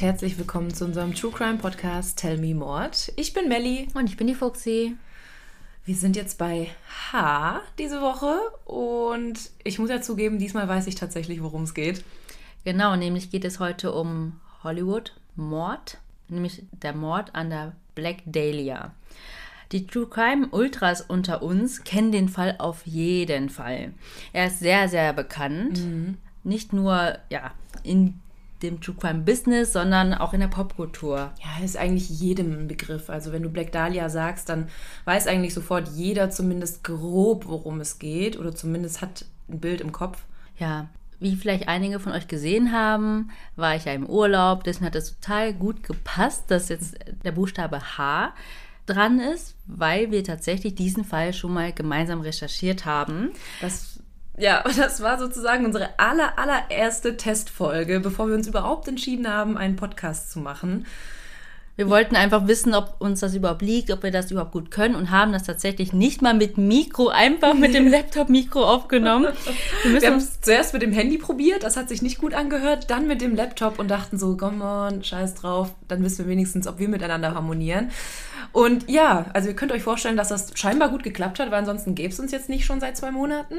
Und herzlich willkommen zu unserem True Crime Podcast Tell Me Mord. Ich bin Melli. Und ich bin die Fuxi. Wir sind jetzt bei H diese Woche und ich muss ja zugeben, diesmal weiß ich tatsächlich, worum es geht. Genau, nämlich geht es heute um Hollywood Mord, nämlich der Mord an der Black Dahlia. Die True Crime Ultras unter uns kennen den Fall auf jeden Fall. Er ist sehr, sehr bekannt. Nicht nur ja, in dem True Crime Business, sondern auch in der Popkultur. Ja, ist eigentlich jedem ein Begriff. Also wenn du Black Dahlia sagst, dann weiß eigentlich sofort jeder zumindest grob, worum es geht oder zumindest hat ein Bild im Kopf. Ja, wie vielleicht einige von euch gesehen haben, war ich ja im Urlaub. Deswegen hat es total gut gepasst, dass jetzt der Buchstabe H dran ist, weil wir tatsächlich diesen Fall schon mal gemeinsam recherchiert haben. Das, ja, das war sozusagen unsere aller, allererste Testfolge, bevor wir uns überhaupt entschieden haben, einen Podcast zu machen. Wir wollten einfach wissen, ob uns das überhaupt liegt, ob wir das überhaupt gut können und haben das tatsächlich nicht mal mit Mikro, einfach mit dem Laptop-Mikro aufgenommen. Wir, wir haben es zuerst mit dem Handy probiert, das hat sich nicht gut angehört, dann mit dem Laptop und dachten so, komm on, scheiß drauf, dann wissen wir wenigstens, ob wir miteinander harmonieren. Und ja, also ihr könnt euch vorstellen, dass das scheinbar gut geklappt hat, weil ansonsten gäbe es uns jetzt nicht schon seit zwei Monaten.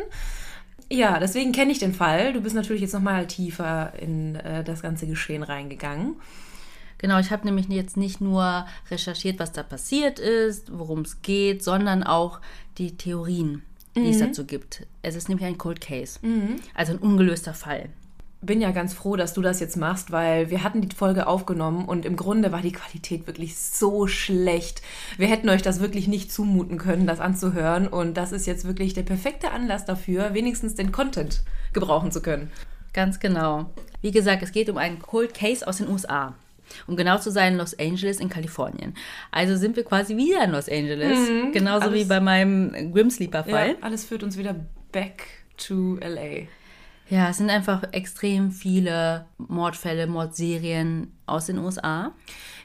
Ja, deswegen kenne ich den Fall. Du bist natürlich jetzt nochmal tiefer in äh, das ganze Geschehen reingegangen. Genau, ich habe nämlich jetzt nicht nur recherchiert, was da passiert ist, worum es geht, sondern auch die Theorien, die es dazu gibt. Es ist nämlich ein Cold Case, also ein ungelöster Fall. Bin ja ganz froh, dass du das jetzt machst, weil wir hatten die Folge aufgenommen und im Grunde war die Qualität wirklich so schlecht. Wir hätten euch das wirklich nicht zumuten können, das anzuhören und das ist jetzt wirklich der perfekte Anlass dafür, wenigstens den Content gebrauchen zu können. Ganz genau. Wie gesagt, es geht um einen Cold Case aus den USA. Um genau zu sein, Los Angeles in Kalifornien. Also sind wir quasi wieder in Los Angeles. Genauso alles- wie bei meinem Grim Sleeper-Fall. Ja, alles führt uns wieder back to LA. Ja, es sind einfach extrem viele Mordfälle, Mordserien aus den USA.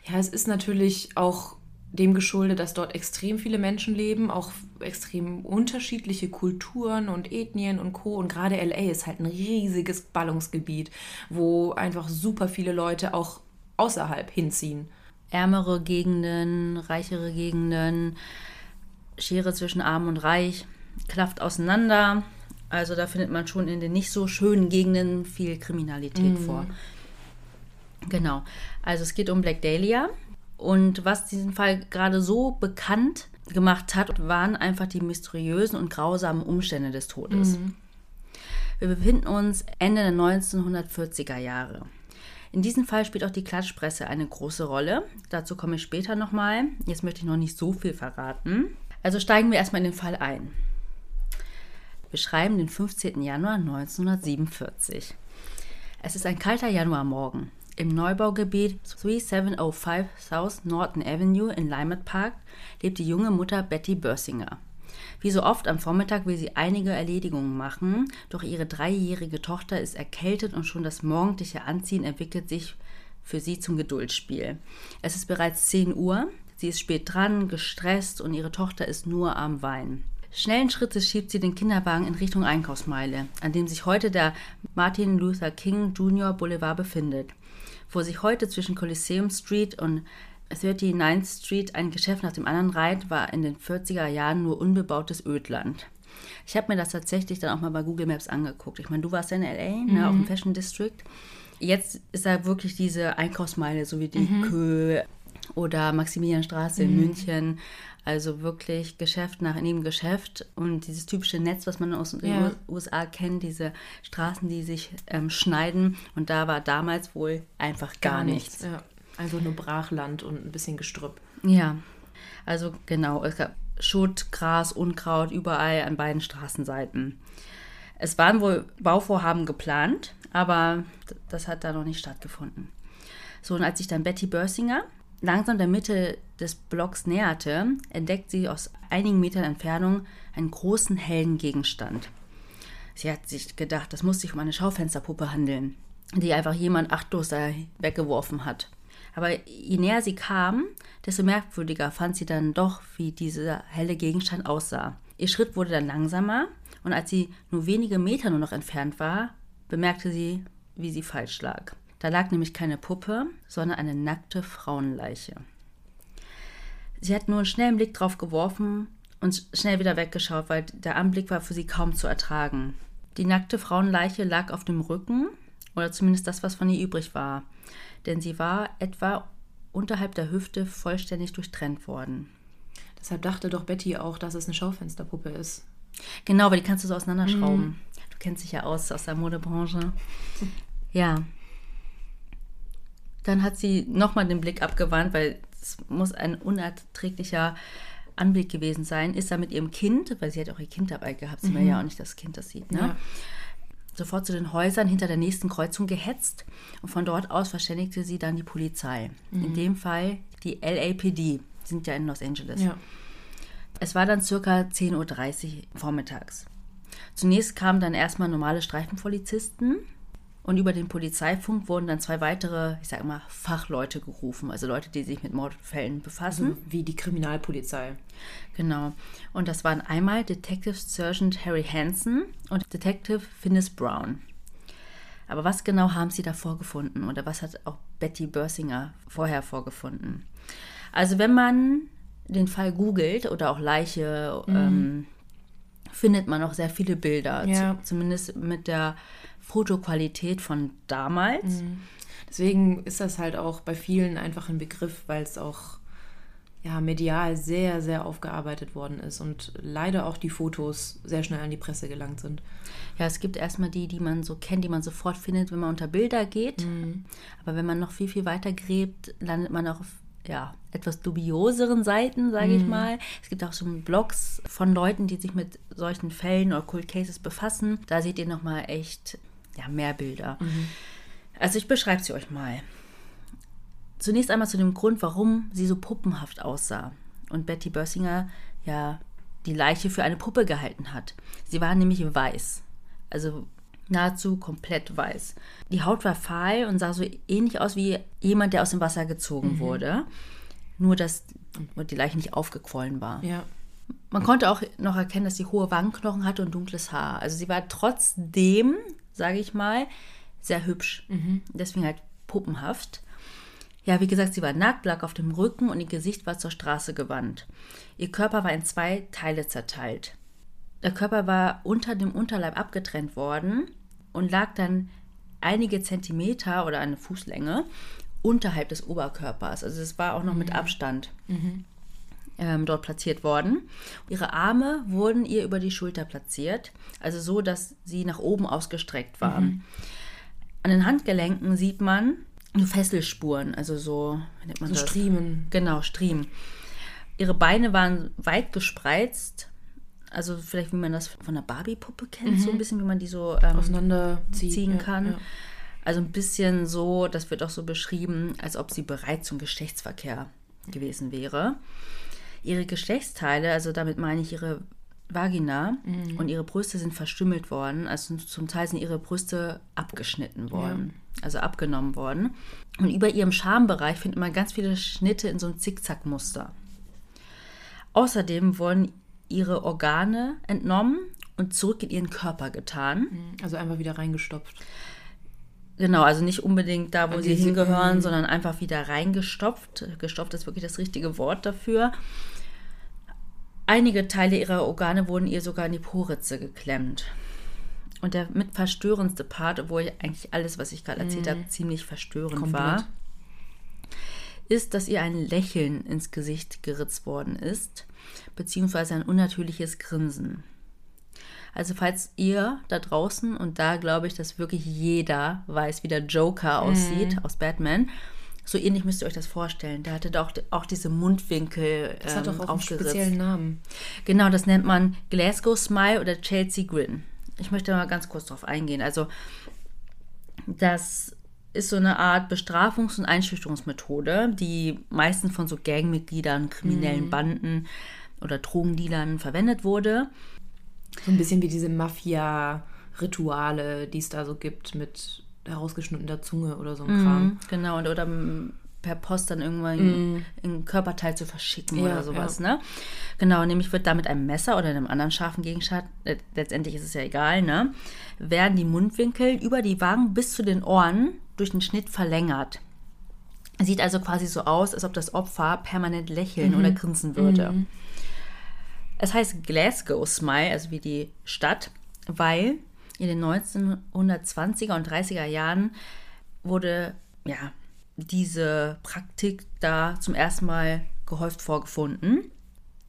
Ja, es ist natürlich auch dem geschuldet, dass dort extrem viele Menschen leben, auch extrem unterschiedliche Kulturen und Ethnien und Co. Und gerade LA ist halt ein riesiges Ballungsgebiet, wo einfach super viele Leute auch außerhalb hinziehen. Ärmere Gegenden, reichere Gegenden, Schere zwischen Arm und Reich klafft auseinander. Also da findet man schon in den nicht so schönen Gegenden viel Kriminalität vor. Genau. Also es geht um Black Dahlia. Und was diesen Fall gerade so bekannt gemacht hat, waren einfach die mysteriösen und grausamen Umstände des Todes. Wir befinden uns Ende der 1940er Jahre. In diesem Fall spielt auch die Klatschpresse eine große Rolle. Dazu komme ich später nochmal. Jetzt möchte ich noch nicht so viel verraten. Also steigen wir erstmal in den Fall ein. Wir schreiben den 15. Januar 1947. Es ist ein kalter Januarmorgen. Im Neubaugebiet 3705 South Norton Avenue in Lymet Park lebt die junge Mutter Betty Börsinger. Wie so oft am Vormittag will sie einige Erledigungen machen, doch ihre dreijährige Tochter ist erkältet und schon das morgendliche Anziehen entwickelt sich für sie zum Geduldsspiel. Es ist bereits 10 Uhr, sie ist spät dran, gestresst und ihre Tochter ist nur am Weinen. Schnellen Schrittes schiebt sie den Kinderwagen in Richtung Einkaufsmeile, an dem sich heute der Martin Luther King Jr. Boulevard befindet, wo sich heute zwischen Coliseum Street und 39th Street ein Geschäft nach dem anderen reiht, war in den 40er Jahren nur unbebautes Ödland. Ich habe mir das tatsächlich dann auch mal bei Google Maps angeguckt. Ich meine, du warst ja in LA, ne, auch im Fashion District. Jetzt ist da wirklich diese Einkaufsmeile, so wie die Kö oder Maximilianstraße in München. Also wirklich Geschäft nach neben Geschäft und dieses typische Netz, was man aus den Ja. USA kennt, diese Straßen, die sich ähm, schneiden. Und da war damals wohl einfach gar, nichts. Ja. Also nur Brachland und ein bisschen Gestrüpp. Ja, also genau, es gab Schutt, Gras, Unkraut überall an beiden Straßenseiten. Es waren wohl Bauvorhaben geplant, aber das hat da noch nicht stattgefunden. So, und als sich dann Betty Börsinger langsam der Mitte des Blocks näherte, entdeckt sie aus einigen Metern Entfernung einen großen hellen Gegenstand. Sie hat sich gedacht, das muss sich um eine Schaufensterpuppe handeln, die einfach jemand achtlos da weggeworfen hat. Aber je näher sie kam, desto merkwürdiger fand sie dann doch, wie dieser helle Gegenstand aussah. Ihr Schritt wurde dann langsamer und als sie nur wenige Meter nur noch entfernt war, bemerkte sie, wie sie falsch lag. Da lag nämlich keine Puppe, sondern eine nackte Frauenleiche. Sie hat nur einen schnellen Blick drauf geworfen und schnell wieder weggeschaut, weil der Anblick war für sie kaum zu ertragen. Die nackte Frauenleiche lag auf dem Rücken, oder zumindest das, was von ihr übrig war, denn sie war etwa unterhalb der Hüfte vollständig durchtrennt worden. Deshalb dachte doch Betty auch, dass es eine Schaufensterpuppe ist. Genau, weil die kannst du so auseinanderschrauben. Mhm. Du kennst dich ja aus aus der Modebranche. Ja. Dann hat sie nochmal den Blick abgewandt, weil es muss ein unerträglicher Anblick gewesen sein. Ist da mit ihrem Kind, weil sie hat auch ihr Kind dabei gehabt, sie mhm. will ja auch nicht das Kind das sieht, ne? Ja. Sofort zu den Häusern hinter der nächsten Kreuzung gehetzt und von dort aus verständigte sie dann die Polizei. Mhm. In dem Fall die LAPD, sind ja in Los Angeles. Ja. Es war dann circa 10.30 Uhr vormittags. Zunächst kamen dann erstmal normale Streifenpolizisten und über den Polizeifunk wurden dann zwei weitere, ich sag mal, Fachleute gerufen, also Leute, die sich mit Mordfällen befassen. Also wie die Kriminalpolizei. Genau. Und das waren einmal Detective Sergeant Harry Hansen und Detective Finnis Brown. Aber was genau haben sie da vorgefunden oder was hat auch Betty Börsinger vorher vorgefunden? Also wenn man den Fall googelt oder auch Leiche, mhm. ähm, findet man auch sehr viele Bilder. Ja. Zumindest mit der Fotoqualität von damals. Mhm. Deswegen ist das halt auch bei vielen einfach ein Begriff, weil es auch ja, medial sehr, sehr aufgearbeitet worden ist und leider auch die Fotos sehr schnell an die Presse gelangt sind. Ja, es gibt erstmal die, die man so kennt, die man sofort findet, wenn man unter Bilder geht. Mhm. Aber wenn man noch viel, viel weiter gräbt, landet man auch auf ja, etwas dubioseren Seiten, sage ich mhm. mal. Es gibt auch so Blogs von Leuten, die sich mit solchen Fällen oder Cold Cases befassen. Da seht ihr nochmal echt ja, mehr Bilder. Mhm. Also ich beschreibe sie euch mal. Zunächst einmal zu dem Grund, warum sie so puppenhaft aussah. Und Betty Bössinger ja die Leiche für eine Puppe gehalten hat. Sie war nämlich weiß. Also nahezu komplett weiß. Die Haut war fahl und sah so ähnlich aus wie jemand, der aus dem Wasser gezogen mhm. wurde. Nur, dass die Leiche nicht aufgequollen war. Ja. Man konnte auch noch erkennen, dass sie hohe Wangenknochen hatte und dunkles Haar. Also sie war trotzdem, sage ich mal, sehr hübsch. Mhm. Deswegen halt puppenhaft. Ja, wie gesagt, sie war nackt, lag auf dem Rücken und ihr Gesicht war zur Straße gewandt. Ihr Körper war in zwei Teile zerteilt. Der Körper war unter dem Unterleib abgetrennt worden und lag dann einige Zentimeter oder eine Fußlänge unterhalb des Oberkörpers. Also es war auch noch mhm. mit Abstand mhm. Ähm, dort platziert worden. Ihre Arme wurden ihr über die Schulter platziert, also so, dass sie nach oben ausgestreckt waren. Mhm. An den Handgelenken sieht man nur Fesselspuren, also so, wie nennt man so das? Striemen. Genau, Striemen. Ihre Beine waren weit gespreizt also vielleicht, wie man das von einer Barbie-Puppe kennt, mhm. so ein bisschen, wie man die so ähm, auseinanderziehen kann. Ja. Also ein bisschen so, das wird auch so beschrieben, als ob sie bereit zum Geschlechtsverkehr gewesen wäre. Ihre Geschlechtsteile, also damit meine ich ihre Vagina mhm. und ihre Brüste sind verstümmelt worden. Also zum Teil sind ihre Brüste abgeschnitten worden, ja. also abgenommen worden. Und über ihrem Schambereich findet man ganz viele Schnitte in so einem Zickzackmuster. Außerdem wurden ihre Organe entnommen und zurück in ihren Körper getan. Mhm. Also einfach wieder reingestopft. Genau, also nicht unbedingt da, wo sie hingehören, sondern einfach wieder reingestopft. Gestopft ist wirklich das richtige Wort dafür. Einige Teile ihrer Organe wurden ihr sogar in die Poritze geklemmt. Und der mit verstörendste Part, obwohl eigentlich alles, was ich gerade erzählt mhm. habe, ziemlich verstörend Komplett. war, ist, dass ihr ein Lächeln ins Gesicht geritzt worden ist beziehungsweise ein unnatürliches Grinsen. Also falls ihr da draußen, und da glaube ich, dass wirklich jeder weiß, wie der Joker mhm. aussieht aus Batman, so ähnlich müsst ihr euch das vorstellen. Der hatte doch auch diese Mundwinkel Das ähm, hat doch auch einen speziellen Namen. Genau, das nennt man Glasgow Smile oder Chelsea Grin. Ich möchte mal ganz kurz darauf eingehen. Also das ist so eine Art Bestrafungs- und Einschüchterungsmethode, die meistens von so Gangmitgliedern, kriminellen mhm. Banden oder Drogendealern verwendet wurde. So ein bisschen wie diese Mafia-Rituale, die es da so gibt mit herausgeschnittener Zunge oder so ein Kram. Mhm, genau, und, oder per Post dann irgendwann mm. ein Körperteil zu verschicken ja, oder sowas, ja. ne? Genau, nämlich wird da mit einem Messer oder einem anderen scharfen Gegenstand, letztendlich ist es ja egal, ne? Werden die Mundwinkel über die Wangen bis zu den Ohren durch den Schnitt verlängert. Sieht also quasi so aus, als ob das Opfer permanent lächeln oder grinsen würde. Es heißt Glasgow Smile, also wie die Stadt, weil in den 1920er und 30er Jahren wurde ja diese Praktik da zum ersten Mal gehäuft vorgefunden.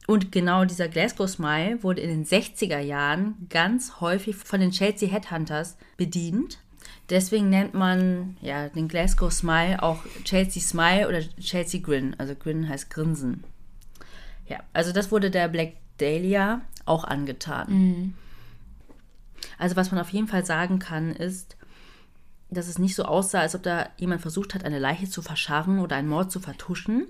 Und genau dieser Glasgow Smile wurde in den 60er Jahren ganz häufig von den Chelsea Headhunters bedient. Deswegen nennt man ja den Glasgow Smile auch Chelsea Smile oder Chelsea Grin. Also Grin heißt Grinsen. Ja, also das wurde der Black Dahlia auch angetan. Also was man auf jeden Fall sagen kann, ist, dass es nicht so aussah, als ob da jemand versucht hat, eine Leiche zu verscharren oder einen Mord zu vertuschen,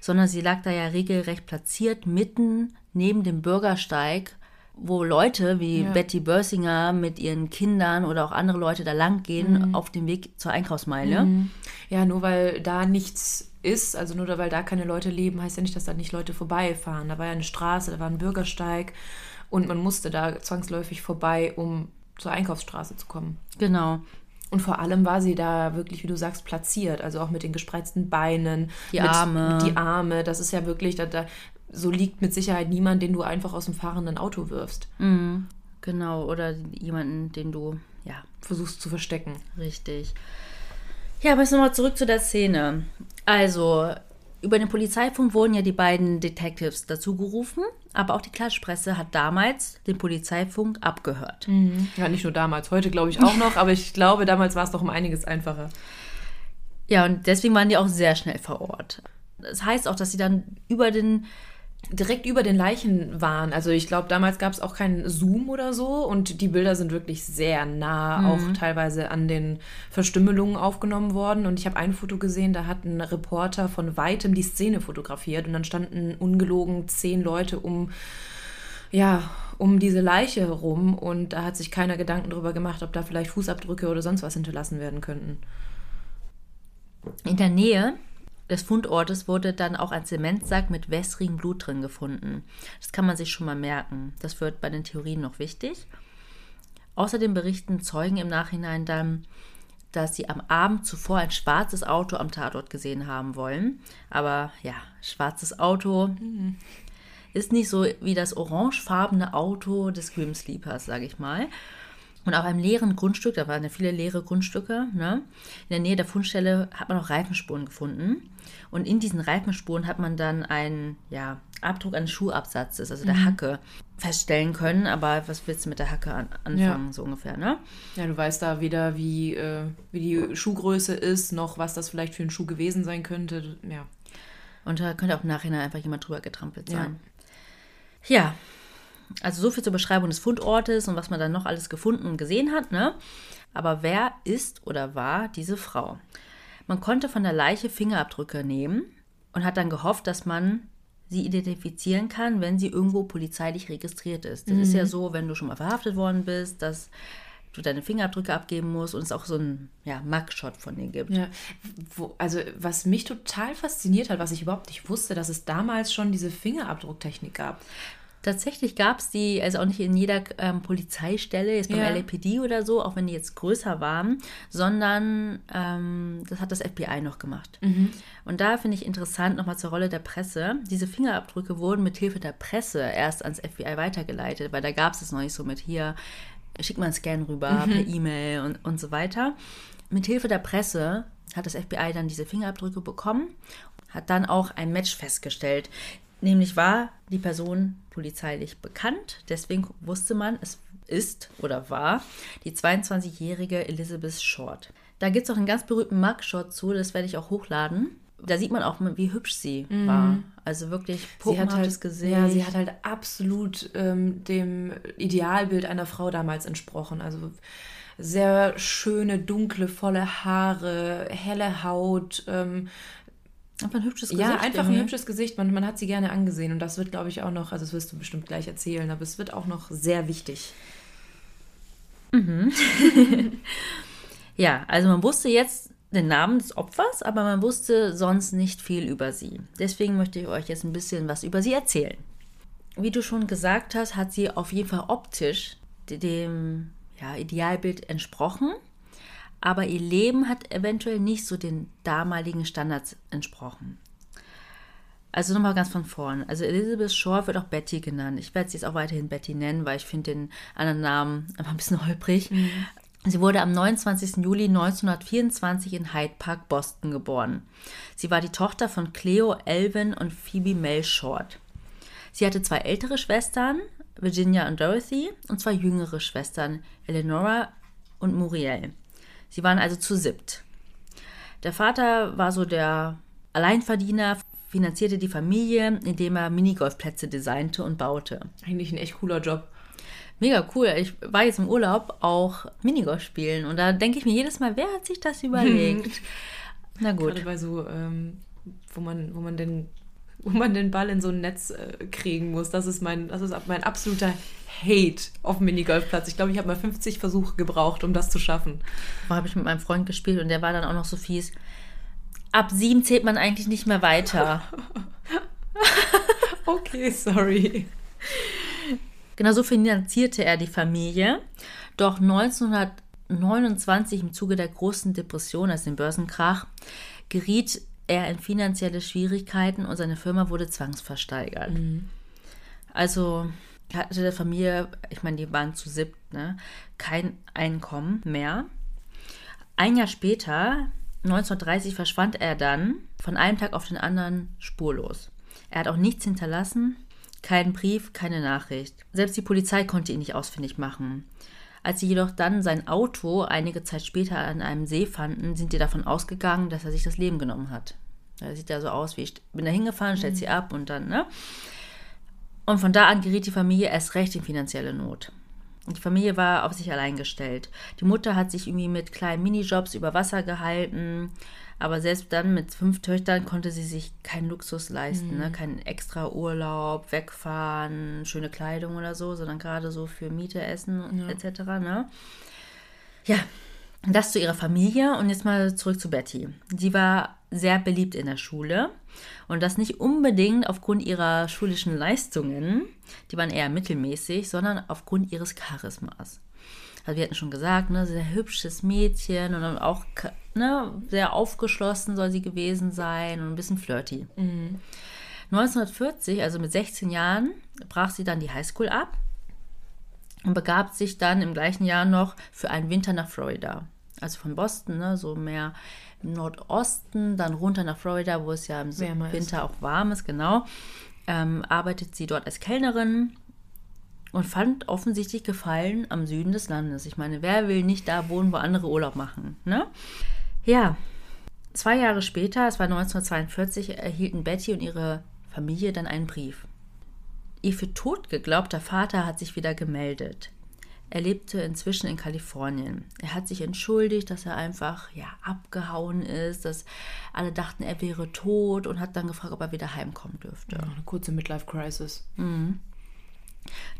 sondern sie lag da ja regelrecht platziert mitten neben dem Bürgersteig, wo Leute wie Ja. Betty Börsinger mit ihren Kindern oder auch andere Leute da lang gehen auf dem Weg zur Einkaufsmeile. Ja, nur weil da nichts ist, also nur weil da keine Leute leben, heißt ja nicht, dass da nicht Leute vorbeifahren. Da war ja eine Straße, da war ein Bürgersteig und man musste da zwangsläufig vorbei, um zur Einkaufsstraße zu kommen. Genau. Und vor allem war sie da wirklich, wie du sagst, platziert. Also auch mit den gespreizten Beinen. Die mit, Arme. Die Arme. Das ist ja wirklich, da, da, so liegt mit Sicherheit niemand, den du einfach aus dem fahrenden Auto wirfst. Genau. Oder jemanden, den du, ja, Versuchst zu verstecken. Richtig. Ja, aber jetzt nochmal zurück zu der Szene. Also, über den Polizeifunk wurden ja die beiden Detectives dazu gerufen, aber auch die Klatschpresse hat damals den Polizeifunk abgehört. Ja, nicht nur damals, heute glaube ich auch noch, aber ich glaube, damals war es noch um einiges einfacher. Ja, und deswegen waren die auch sehr schnell vor Ort. Das heißt auch, dass sie dann über den direkt über den Leichen waren. Also ich glaube, damals gab es auch keinen Zoom oder so und die Bilder sind wirklich sehr nah, auch teilweise an den Verstümmelungen aufgenommen worden. Und ich habe ein Foto gesehen, da hat ein Reporter von weitem die Szene fotografiert und dann standen ungelogen zehn Leute um, ja, um diese Leiche herum und da hat sich keiner Gedanken darüber gemacht, ob da vielleicht Fußabdrücke oder sonst was hinterlassen werden könnten. In der Nähe des Fundortes wurde dann auch ein Zementsack mit wässrigem Blut drin gefunden. Das kann man sich schon mal merken. Das wird bei den Theorien noch wichtig. Außerdem berichten Zeugen im Nachhinein dann, dass sie am Abend zuvor ein schwarzes Auto am Tatort gesehen haben wollen. Aber ja, schwarzes Auto ist nicht so wie das orangefarbene Auto des Grim Sleepers, sage ich mal. Und auf einem leeren Grundstück, da waren ja viele leere Grundstücke, ne? in der Nähe der Fundstelle hat man auch Reifenspuren gefunden. Und in diesen Reifenspuren hat man dann einen ja, Abdruck eines Schuhabsatzes, also der Hacke, feststellen können. Aber was willst du mit der Hacke an anfangen, Ja. so ungefähr, ne? Ja, du weißt da weder, wie, äh, wie die Schuhgröße ist, noch was das vielleicht für ein Schuh gewesen sein könnte. Ja. Und da könnte auch im Nachhinein einfach jemand drüber getrampelt sein. Ja. Also so viel zur Beschreibung des Fundortes und was man dann noch alles gefunden und gesehen hat, ne? Aber wer ist oder war diese Frau? Man konnte von der Leiche Fingerabdrücke nehmen und hat dann gehofft, dass man sie identifizieren kann, wenn sie irgendwo polizeilich registriert ist. Das ist ja so, wenn du schon mal verhaftet worden bist, dass du deine Fingerabdrücke abgeben musst und es auch so einen ja, Mugshot von dir gibt. Ja, wo, also was mich total fasziniert hat, was ich überhaupt nicht wusste, dass es damals schon diese Fingerabdrucktechnik gab. Tatsächlich gab es die, also auch nicht in jeder ähm, Polizeistelle, jetzt beim Ja. LAPD oder so, auch wenn die jetzt größer waren, sondern ähm, das hat das FBI noch gemacht. Und da finde ich interessant nochmal zur Rolle der Presse. Diese Fingerabdrücke wurden mit Hilfe der Presse erst ans FBI weitergeleitet, weil da gab es es noch nicht so mit hier, schick mal einen Scan rüber per E-Mail und, und so weiter. Mit Hilfe der Presse hat das FBI dann diese Fingerabdrücke bekommen, hat dann auch ein Match festgestellt. Nämlich war die Person polizeilich bekannt, deswegen wusste man, es ist oder war die 22-jährige Elizabeth Short. Da gibt es auch einen ganz berühmten Mugshot zu, das werde ich auch hochladen. Da sieht man auch, wie hübsch sie war. Also wirklich Sie hat puppenhaftes halt, Gesicht. ja, sie hat halt absolut ähm, dem Idealbild einer Frau damals entsprochen. Also sehr schöne, dunkle, volle Haare, helle Haut. Ähm, einfach ein hübsches Gesicht. ja, einfach ein irgendwie. hübsches Gesicht. Man, man hat sie gerne angesehen. Und das wird, glaube ich, auch noch, also das wirst du bestimmt gleich erzählen, aber es wird auch noch sehr wichtig. Ja, also man wusste jetzt den Namen des Opfers, aber man wusste sonst nicht viel über sie. Deswegen möchte ich euch jetzt ein bisschen was über sie erzählen. Wie du schon gesagt hast, hat sie auf jeden Fall optisch dem ja, Idealbild entsprochen. Aber ihr Leben hat eventuell nicht so den damaligen Standards entsprochen. Also nochmal ganz von vorn. Also Elizabeth Shore wird auch Betty genannt. Ich werde sie jetzt auch weiterhin Betty nennen, weil ich finde den anderen Namen einfach ein bisschen holprig. Mhm. Sie wurde am 29. Juli 1924 in Hyde Park, Boston geboren. Sie war die Tochter von Cleo Elvin und Phoebe Mel Short. Sie hatte zwei ältere Schwestern, Virginia und Dorothy, und zwei jüngere Schwestern, Eleonora und Muriel. Sie waren also zu siebt. Der Vater war so der Alleinverdiener, finanzierte die Familie, indem er Minigolfplätze designte und baute. Eigentlich ein echt cooler Job. Mega cool. Ich war jetzt im Urlaub auch Minigolf spielen und da denke ich mir jedes Mal, wer hat sich das überlegt? Na gut. Gerade bei so, ähm, wo man, wo man den wo man den Ball in so ein Netz äh, kriegen muss. Das ist mein, das ist mein absoluter Hate auf dem Minigolfplatz. Ich glaube, ich habe mal 50 Versuche gebraucht, um das zu schaffen. Da habe ich mit meinem Freund gespielt und der war dann auch noch so fies ab sieben zählt man eigentlich nicht mehr weiter. okay, sorry. Genau so finanzierte er die Familie. Doch 1929 im Zuge der großen Depression, also dem Börsenkrach, geriet er in finanzielle Schwierigkeiten und seine Firma wurde zwangsversteigert. Mhm. Also hatte der Familie, ich meine, die waren zu siebt, ne, kein Einkommen mehr. Ein Jahr später 1930 verschwand er dann von einem Tag auf den anderen spurlos. Er hat auch nichts hinterlassen, keinen Brief, keine Nachricht. Selbst die Polizei konnte ihn nicht ausfindig machen. Als sie jedoch dann sein Auto einige Zeit später an einem See fanden, sind die davon ausgegangen, dass er sich das Leben genommen hat. Er sieht ja so aus, wie ich bin da hingefahren, stellt mhm. sie ab und dann, ne? Und von da an geriet die Familie erst recht in finanzielle Not. Die Familie war auf sich allein gestellt. Die Mutter hat sich irgendwie mit kleinen Minijobs über Wasser gehalten, aber selbst dann mit fünf Töchtern konnte sie sich keinen Luxus leisten, mhm. ne? keinen extra Urlaub, wegfahren, schöne Kleidung oder so, sondern gerade so für Miete, Essen ja. etc. Ne? Ja, das zu ihrer Familie und jetzt mal zurück zu Betty. Sie war sehr beliebt in der Schule und das nicht unbedingt aufgrund ihrer schulischen Leistungen, die waren eher mittelmäßig, sondern aufgrund ihres Charismas. Also wir hatten schon gesagt, ne, sehr hübsches Mädchen und auch ne, sehr aufgeschlossen soll sie gewesen sein und ein bisschen flirty. Mhm. 1940, also mit 16 Jahren, brach sie dann die Highschool ab und begab sich dann im gleichen Jahr noch für einen Winter nach Florida. Also von Boston, ne, so mehr Nordosten, dann runter nach Florida, wo es ja im Winter ist. auch warm ist, genau. Ähm, arbeitet sie dort als Kellnerin und fand offensichtlich Gefallen am Süden des Landes. Ich meine, wer will nicht da wohnen, wo andere Urlaub machen? Ne? Ja, zwei Jahre später, es war 1942, erhielten Betty und ihre Familie dann einen Brief. Ihr für tot geglaubter Vater hat sich wieder gemeldet. Er lebte inzwischen in Kalifornien. Er hat sich entschuldigt, dass er einfach ja, abgehauen ist, dass alle dachten, er wäre tot und hat dann gefragt, ob er wieder heimkommen dürfte. Ja, eine kurze Midlife-Crisis. Mhm.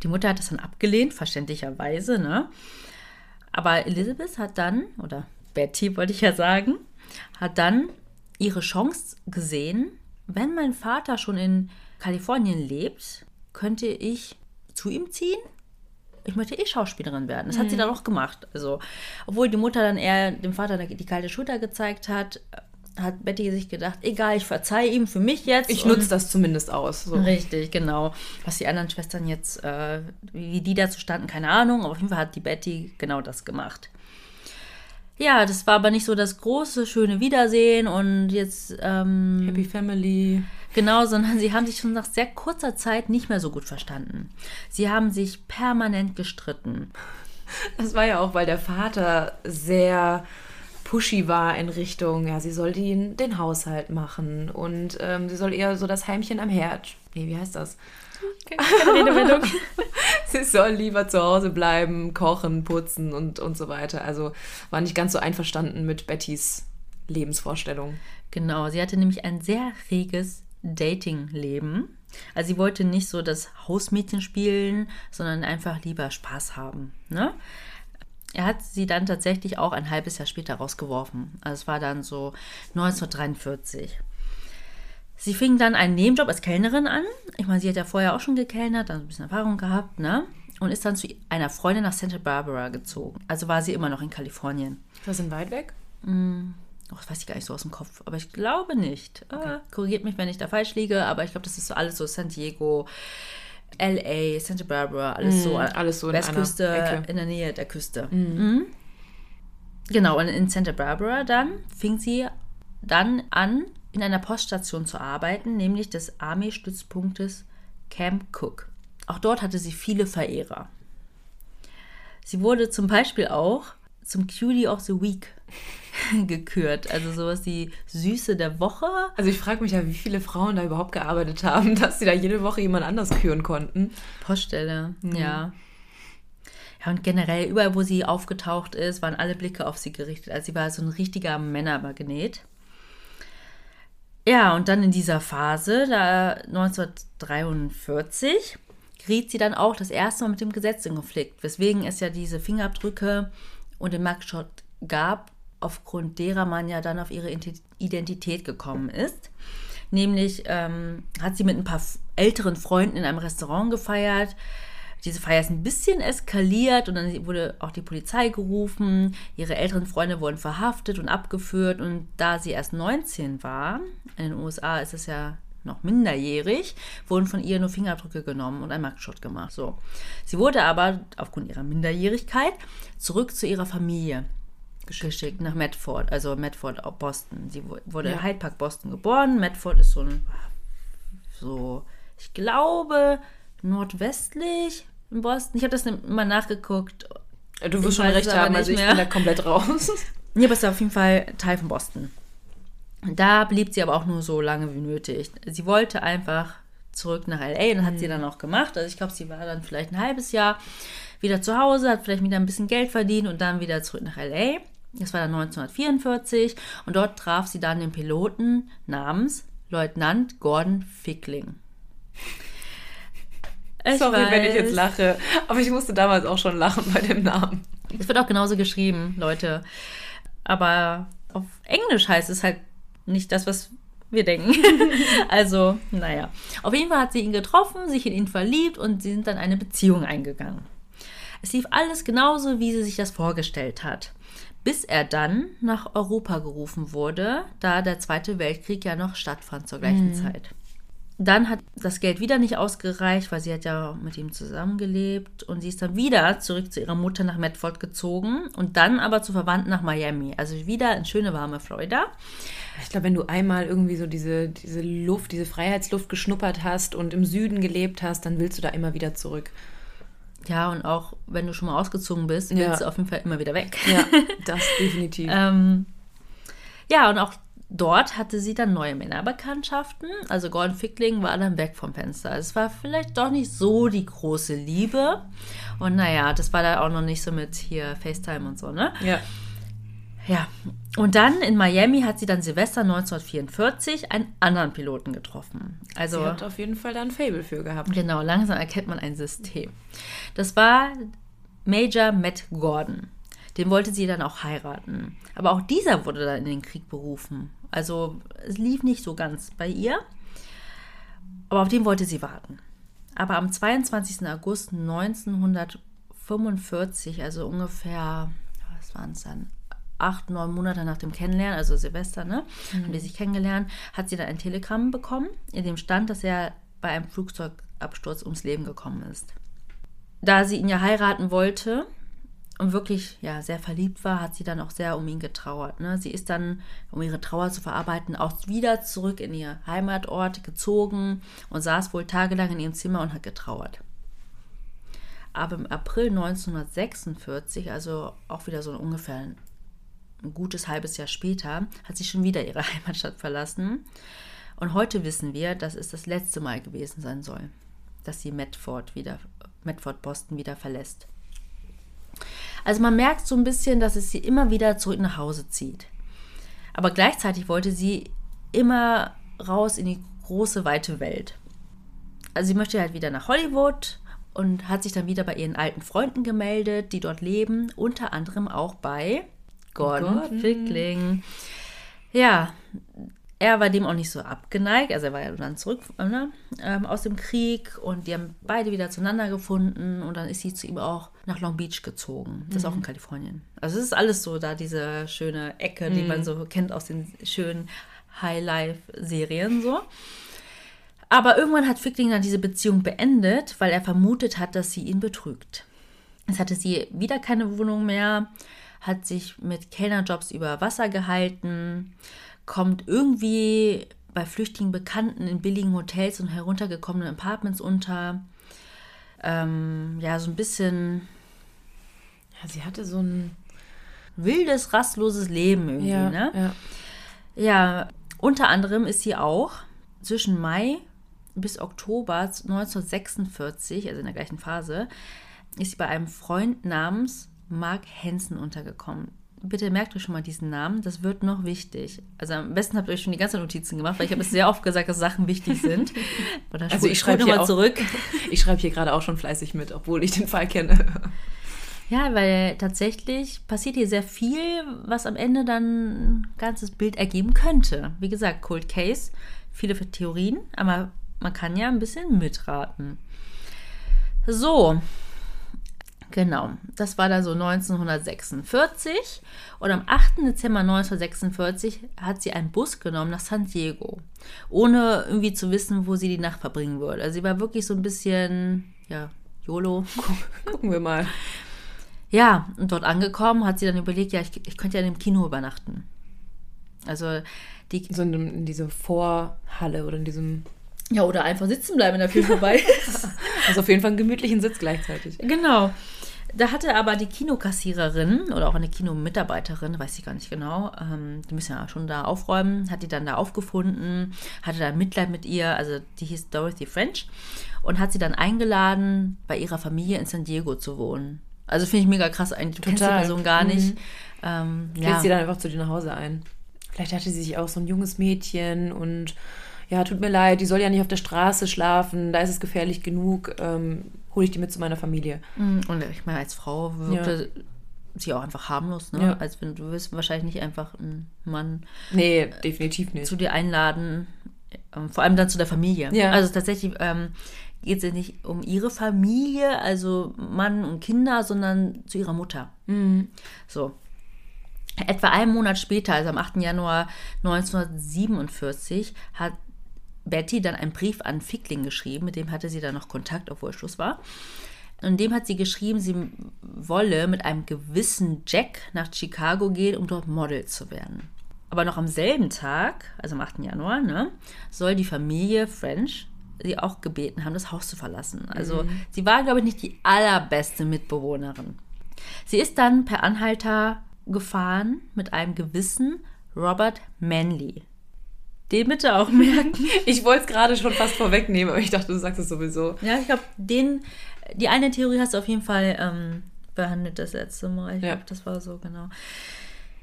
Die Mutter hat das dann abgelehnt, verständlicherweise, ne? Aber Elizabeth hat dann, oder Betty wollte ich ja sagen, hat dann ihre Chance gesehen, wenn mein Vater schon in Kalifornien lebt, könnte ich zu ihm ziehen ich möchte eh Schauspielerin werden. Das mhm. hat sie mhm. dann auch gemacht. Also, obwohl die Mutter dann eher dem Vater die kalte Schulter gezeigt hat, hat Betty sich gedacht, egal, ich verzeihe ihm für mich jetzt. Ich nutze das zumindest aus. So. Richtig, genau. Was die anderen Schwestern jetzt, äh, wie die dazu standen, keine Ahnung. Aber auf jeden Fall hat die Betty genau das gemacht. Ja, das war aber nicht so das große, schöne Wiedersehen und jetzt. Ähm, Happy Family. Genau, sondern sie haben sich schon nach sehr kurzer Zeit nicht mehr so gut verstanden. Sie haben sich permanent gestritten. Das war ja auch, weil der Vater sehr pushy war in Richtung, ja, sie soll den, den Haushalt machen und ähm, sie soll eher so das Heimchen am Herd. Nee, wie heißt das? Keine sie soll lieber zu Hause bleiben, kochen, putzen und, und so weiter. Also war nicht ganz so einverstanden mit Bettys Lebensvorstellung. Genau, sie hatte nämlich ein sehr reges Dating-Leben. Also sie wollte nicht so das Hausmädchen spielen, sondern einfach lieber Spaß haben. Ne? Er hat sie dann tatsächlich auch ein halbes Jahr später rausgeworfen. Also es war dann so 1943. Sie fing dann einen Nebenjob als Kellnerin an. Ich meine, sie hat ja vorher auch schon gekellnert, also ein bisschen Erfahrung gehabt, ne? und ist dann zu einer Freundin nach Santa Barbara gezogen. Also war sie immer noch in Kalifornien. Das sind weit weg? Oh, das weiß ich gar nicht so aus dem Kopf, aber ich glaube nicht. Ah, korrigiert mich, wenn ich da falsch liege, aber ich glaube, das ist so alles so San Diego, LA, Santa Barbara, alles so. alles so in Westküste, Ecke. in der Nähe der Küste. Mhm. Genau, und in Santa Barbara dann fing sie dann an, in einer Poststation zu arbeiten, nämlich des Armeestützpunktes Camp Cook. Auch dort hatte sie viele Verehrer. Sie wurde zum Beispiel auch zum Cutie of the Week gekürt. Also sowas wie Süße der Woche. Also ich frage mich ja, wie viele Frauen da überhaupt gearbeitet haben, dass sie da jede Woche jemand anders küren konnten. Poststelle, ja. Ja, und generell, überall, wo sie aufgetaucht ist, waren alle Blicke auf sie gerichtet. Also sie war so ein richtiger Männermagnet. Ja, und dann in dieser Phase, da 1943, geriet sie dann auch das erste Mal mit dem Gesetz in Konflikt, weswegen es ja diese Fingerabdrücke und den Mugshot gab, aufgrund derer man ja dann auf ihre Ident- Identität gekommen ist. Nämlich ähm, hat sie mit ein paar älteren Freunden in einem Restaurant gefeiert. Diese Feier ist ein bisschen eskaliert und dann wurde auch die Polizei gerufen. Ihre älteren Freunde wurden verhaftet und abgeführt. Und da sie erst 19 war, in den USA ist es ja noch minderjährig, wurden von ihr nur Fingerabdrücke genommen und ein Mugshot gemacht. So. Sie wurde aber aufgrund ihrer Minderjährigkeit zurück zu ihrer Familie geschickt nach Medford, also Medford, Boston. Sie wu- wurde in Ja. Hyde Park, Boston geboren. Medford ist so ein, so, ich glaube, nordwestlich in Boston. Ich habe das mal nachgeguckt. Du wirst Ich schon recht haben, also ich mehr. bin da komplett raus. Ja, aber es ist auf jeden Fall Teil von Boston. Da blieb sie aber auch nur so lange wie nötig. Sie wollte einfach zurück nach LA und hat sie dann auch gemacht. Also ich glaube, sie war dann vielleicht ein halbes Jahr wieder zu Hause, hat vielleicht wieder ein bisschen Geld verdient und dann wieder zurück nach LA. Das war dann 1944 und dort traf sie dann den Piloten namens Leutnant Gordon Fickling. Ich Sorry, wenn ich jetzt weiß. lache. Aber ich musste damals auch schon lachen bei dem Namen. Es wird auch genauso geschrieben, Leute. Aber auf Englisch heißt es halt nicht das, was wir denken. also, naja. Auf jeden Fall hat sie ihn getroffen, sich in ihn verliebt und sie sind dann eine Beziehung eingegangen. Es lief alles genauso, wie sie sich das vorgestellt hat. Bis er dann nach Europa gerufen wurde, da der Zweite Weltkrieg ja noch stattfand zur gleichen Zeit. Dann hat das Geld wieder nicht ausgereicht, weil sie hat ja mit ihm zusammengelebt und sie ist dann wieder zurück zu ihrer Mutter nach Medford gezogen und dann aber zu Verwandten nach Miami. Also wieder in schöne warme Florida. Ich glaube, wenn du einmal irgendwie so diese, diese Luft, diese Freiheitsluft geschnuppert hast und im Süden gelebt hast, dann willst du da immer wieder zurück. Ja, und auch wenn du schon mal ausgezogen bist, Ja. willst du auf jeden Fall immer wieder weg. Ja, das definitiv. Ähm, ja, und auch dort hatte sie dann neue Männerbekanntschaften. Also Gordon Fickling war dann weg vom Fenster. Es war vielleicht doch nicht so die große Liebe. Und naja, das war da auch noch nicht so mit hier FaceTime und so, ne? ja. Ja. Und dann in Miami hat sie dann Silvester 1944 einen anderen Piloten getroffen. Also Sie hat auf jeden Fall da ein Fable für gehabt. Genau, langsam erkennt man ein System. Das war Major Matt Gordon. Den wollte sie dann auch heiraten. Aber auch dieser wurde dann in den Krieg berufen. Also es lief nicht so ganz bei ihr. Aber auf den wollte sie warten. Aber am 22. August 1945, also ungefähr, was waren es dann, acht, neun Monate nach dem Kennenlernen, also Silvester, ne, haben die sich kennengelernt, hat sie dann ein Telegramm bekommen, in dem stand, dass er bei einem Flugzeugabsturz ums Leben gekommen ist. Da sie ihn ja heiraten wollte und wirklich ja sehr verliebt war, hat sie dann auch sehr um ihn getrauert. Ne? Sie ist dann, um ihre Trauer zu verarbeiten, auch wieder zurück in ihr Heimatort gezogen und saß wohl tagelang in ihrem Zimmer und hat getrauert. Aber im April 1946, also auch wieder so ungefähr ein, gutes halbes Jahr später, hat sie schon wieder ihre Heimatstadt verlassen. Und heute wissen wir, dass es das letzte Mal gewesen sein soll, dass sie Medford wieder, Medford Boston wieder verlässt. Also man merkt so ein bisschen, dass es sie immer wieder zurück nach Hause zieht. Aber gleichzeitig wollte sie immer raus in die große, weite Welt. Also sie möchte halt wieder nach Hollywood und hat sich dann wieder bei ihren alten Freunden gemeldet, die dort leben, unter anderem auch bei Gordon, Gordon. Fickling. Ja, Er war dem auch nicht so abgeneigt, also er war ja dann zurück ne, ähm, aus dem Krieg und die haben beide wieder zueinander gefunden und dann ist sie zu ihm auch nach Long Beach gezogen. Das ist auch in Kalifornien. Also es ist alles so da, diese schöne Ecke, die man so kennt aus den schönen High-Life-Serien so. Aber irgendwann hat Fickling dann diese Beziehung beendet, weil er vermutet hat, dass sie ihn betrügt. Jetzt hatte sie wieder keine Wohnung mehr, hat sich mit Kellnerjobs über Wasser gehalten, kommt irgendwie bei flüchtigen Bekannten in billigen Hotels und heruntergekommenen Apartments unter. Ähm, ja, so ein bisschen Ja, sie hatte so ein. wildes, rastloses Leben irgendwie, Ja, ne? ja. Ja, unter anderem ist sie auch zwischen Mai bis Oktober 1946, also in der gleichen Phase, ist sie bei einem Freund namens Mark Hansen untergekommen. Bitte merkt euch schon mal diesen Namen, das wird noch wichtig. Also am besten habt ihr euch schon die ganzen Notizen gemacht, weil ich habe es sehr oft gesagt, dass Sachen wichtig sind. Oder Also ich schreibe noch hier mal auch- zurück. Ich schreibe hier gerade auch schon fleißig mit, obwohl ich den Fall kenne. Ja, weil tatsächlich passiert hier sehr viel, was am Ende dann ein ganzes Bild ergeben könnte. Wie gesagt, Cold Case, viele Theorien, aber man kann ja ein bisschen mitraten. So, genau, das war da so 1946 und am 8. Dezember 1946 hat sie einen Bus genommen nach San Diego, ohne irgendwie zu wissen, wo sie die Nacht verbringen würde. Also sie war wirklich so ein bisschen, ja, YOLO. Gucken wir mal. Ja, und dort angekommen hat sie dann überlegt, ja, ich, ich könnte ja in dem Kino übernachten. Also die. So in, in diese Vorhalle oder in diesem. Ja, oder einfach sitzen bleiben, wenn der Film vorbei ist. Also auf jeden Fall einen gemütlichen Sitz gleichzeitig. genau. Da hatte aber die Kinokassiererin oder auch eine Kinomitarbeiterin, weiß ich gar nicht genau, ähm, die müssen ja schon da aufräumen, hat die dann da aufgefunden, hatte dann Mitleid mit ihr, also die hieß Dorothy French und hat sie dann eingeladen, bei ihrer Familie in San Diego zu wohnen. Also finde ich mega krass eigentlich. Du kennst die Total. Person gar nicht. Ähm, Lädt ja. sie dann einfach zu dir nach Hause ein. Vielleicht hatte sie sich auch so ein junges Mädchen und ja, tut mir leid, die soll ja nicht auf der Straße schlafen, da ist es gefährlich genug, ähm, hole ich die mit zu meiner Familie. Mm, Und ich meine, als Frau wirkte sie auch einfach harmlos, ne? Ja. Als wenn du wirst wahrscheinlich nicht einfach einen Mann Nee, definitiv nicht. zu dir einladen, ähm, vor allem dann zu der Familie. Ja. Also tatsächlich ähm, geht es ja nicht um ihre Familie, also Mann und Kinder, sondern zu ihrer Mutter. So. Etwa einen Monat später, also am 8. Januar 1947, hat Betty dann einen Brief an Fickling geschrieben, mit dem hatte sie dann noch Kontakt, obwohl Schluss war. Und dem hat sie geschrieben, sie wolle mit einem gewissen Jack nach Chicago gehen, um dort Model zu werden. Aber noch am selben Tag, also am 8. Januar, ne, soll die Familie French sie auch gebeten haben, das Haus zu verlassen. Also sie war, glaube ich, nicht die allerbeste Mitbewohnerin. Sie ist dann per Anhalter gefahren mit einem gewissen Robert Manley. Den bitte auch merken. Ich wollte es gerade schon fast vorwegnehmen, aber ich dachte, du sagst es sowieso. Ja, ich glaube, den, die eine Theorie hast du auf jeden Fall ähm, behandelt das letzte Mal. Ich Ja. glaube, das war so genau.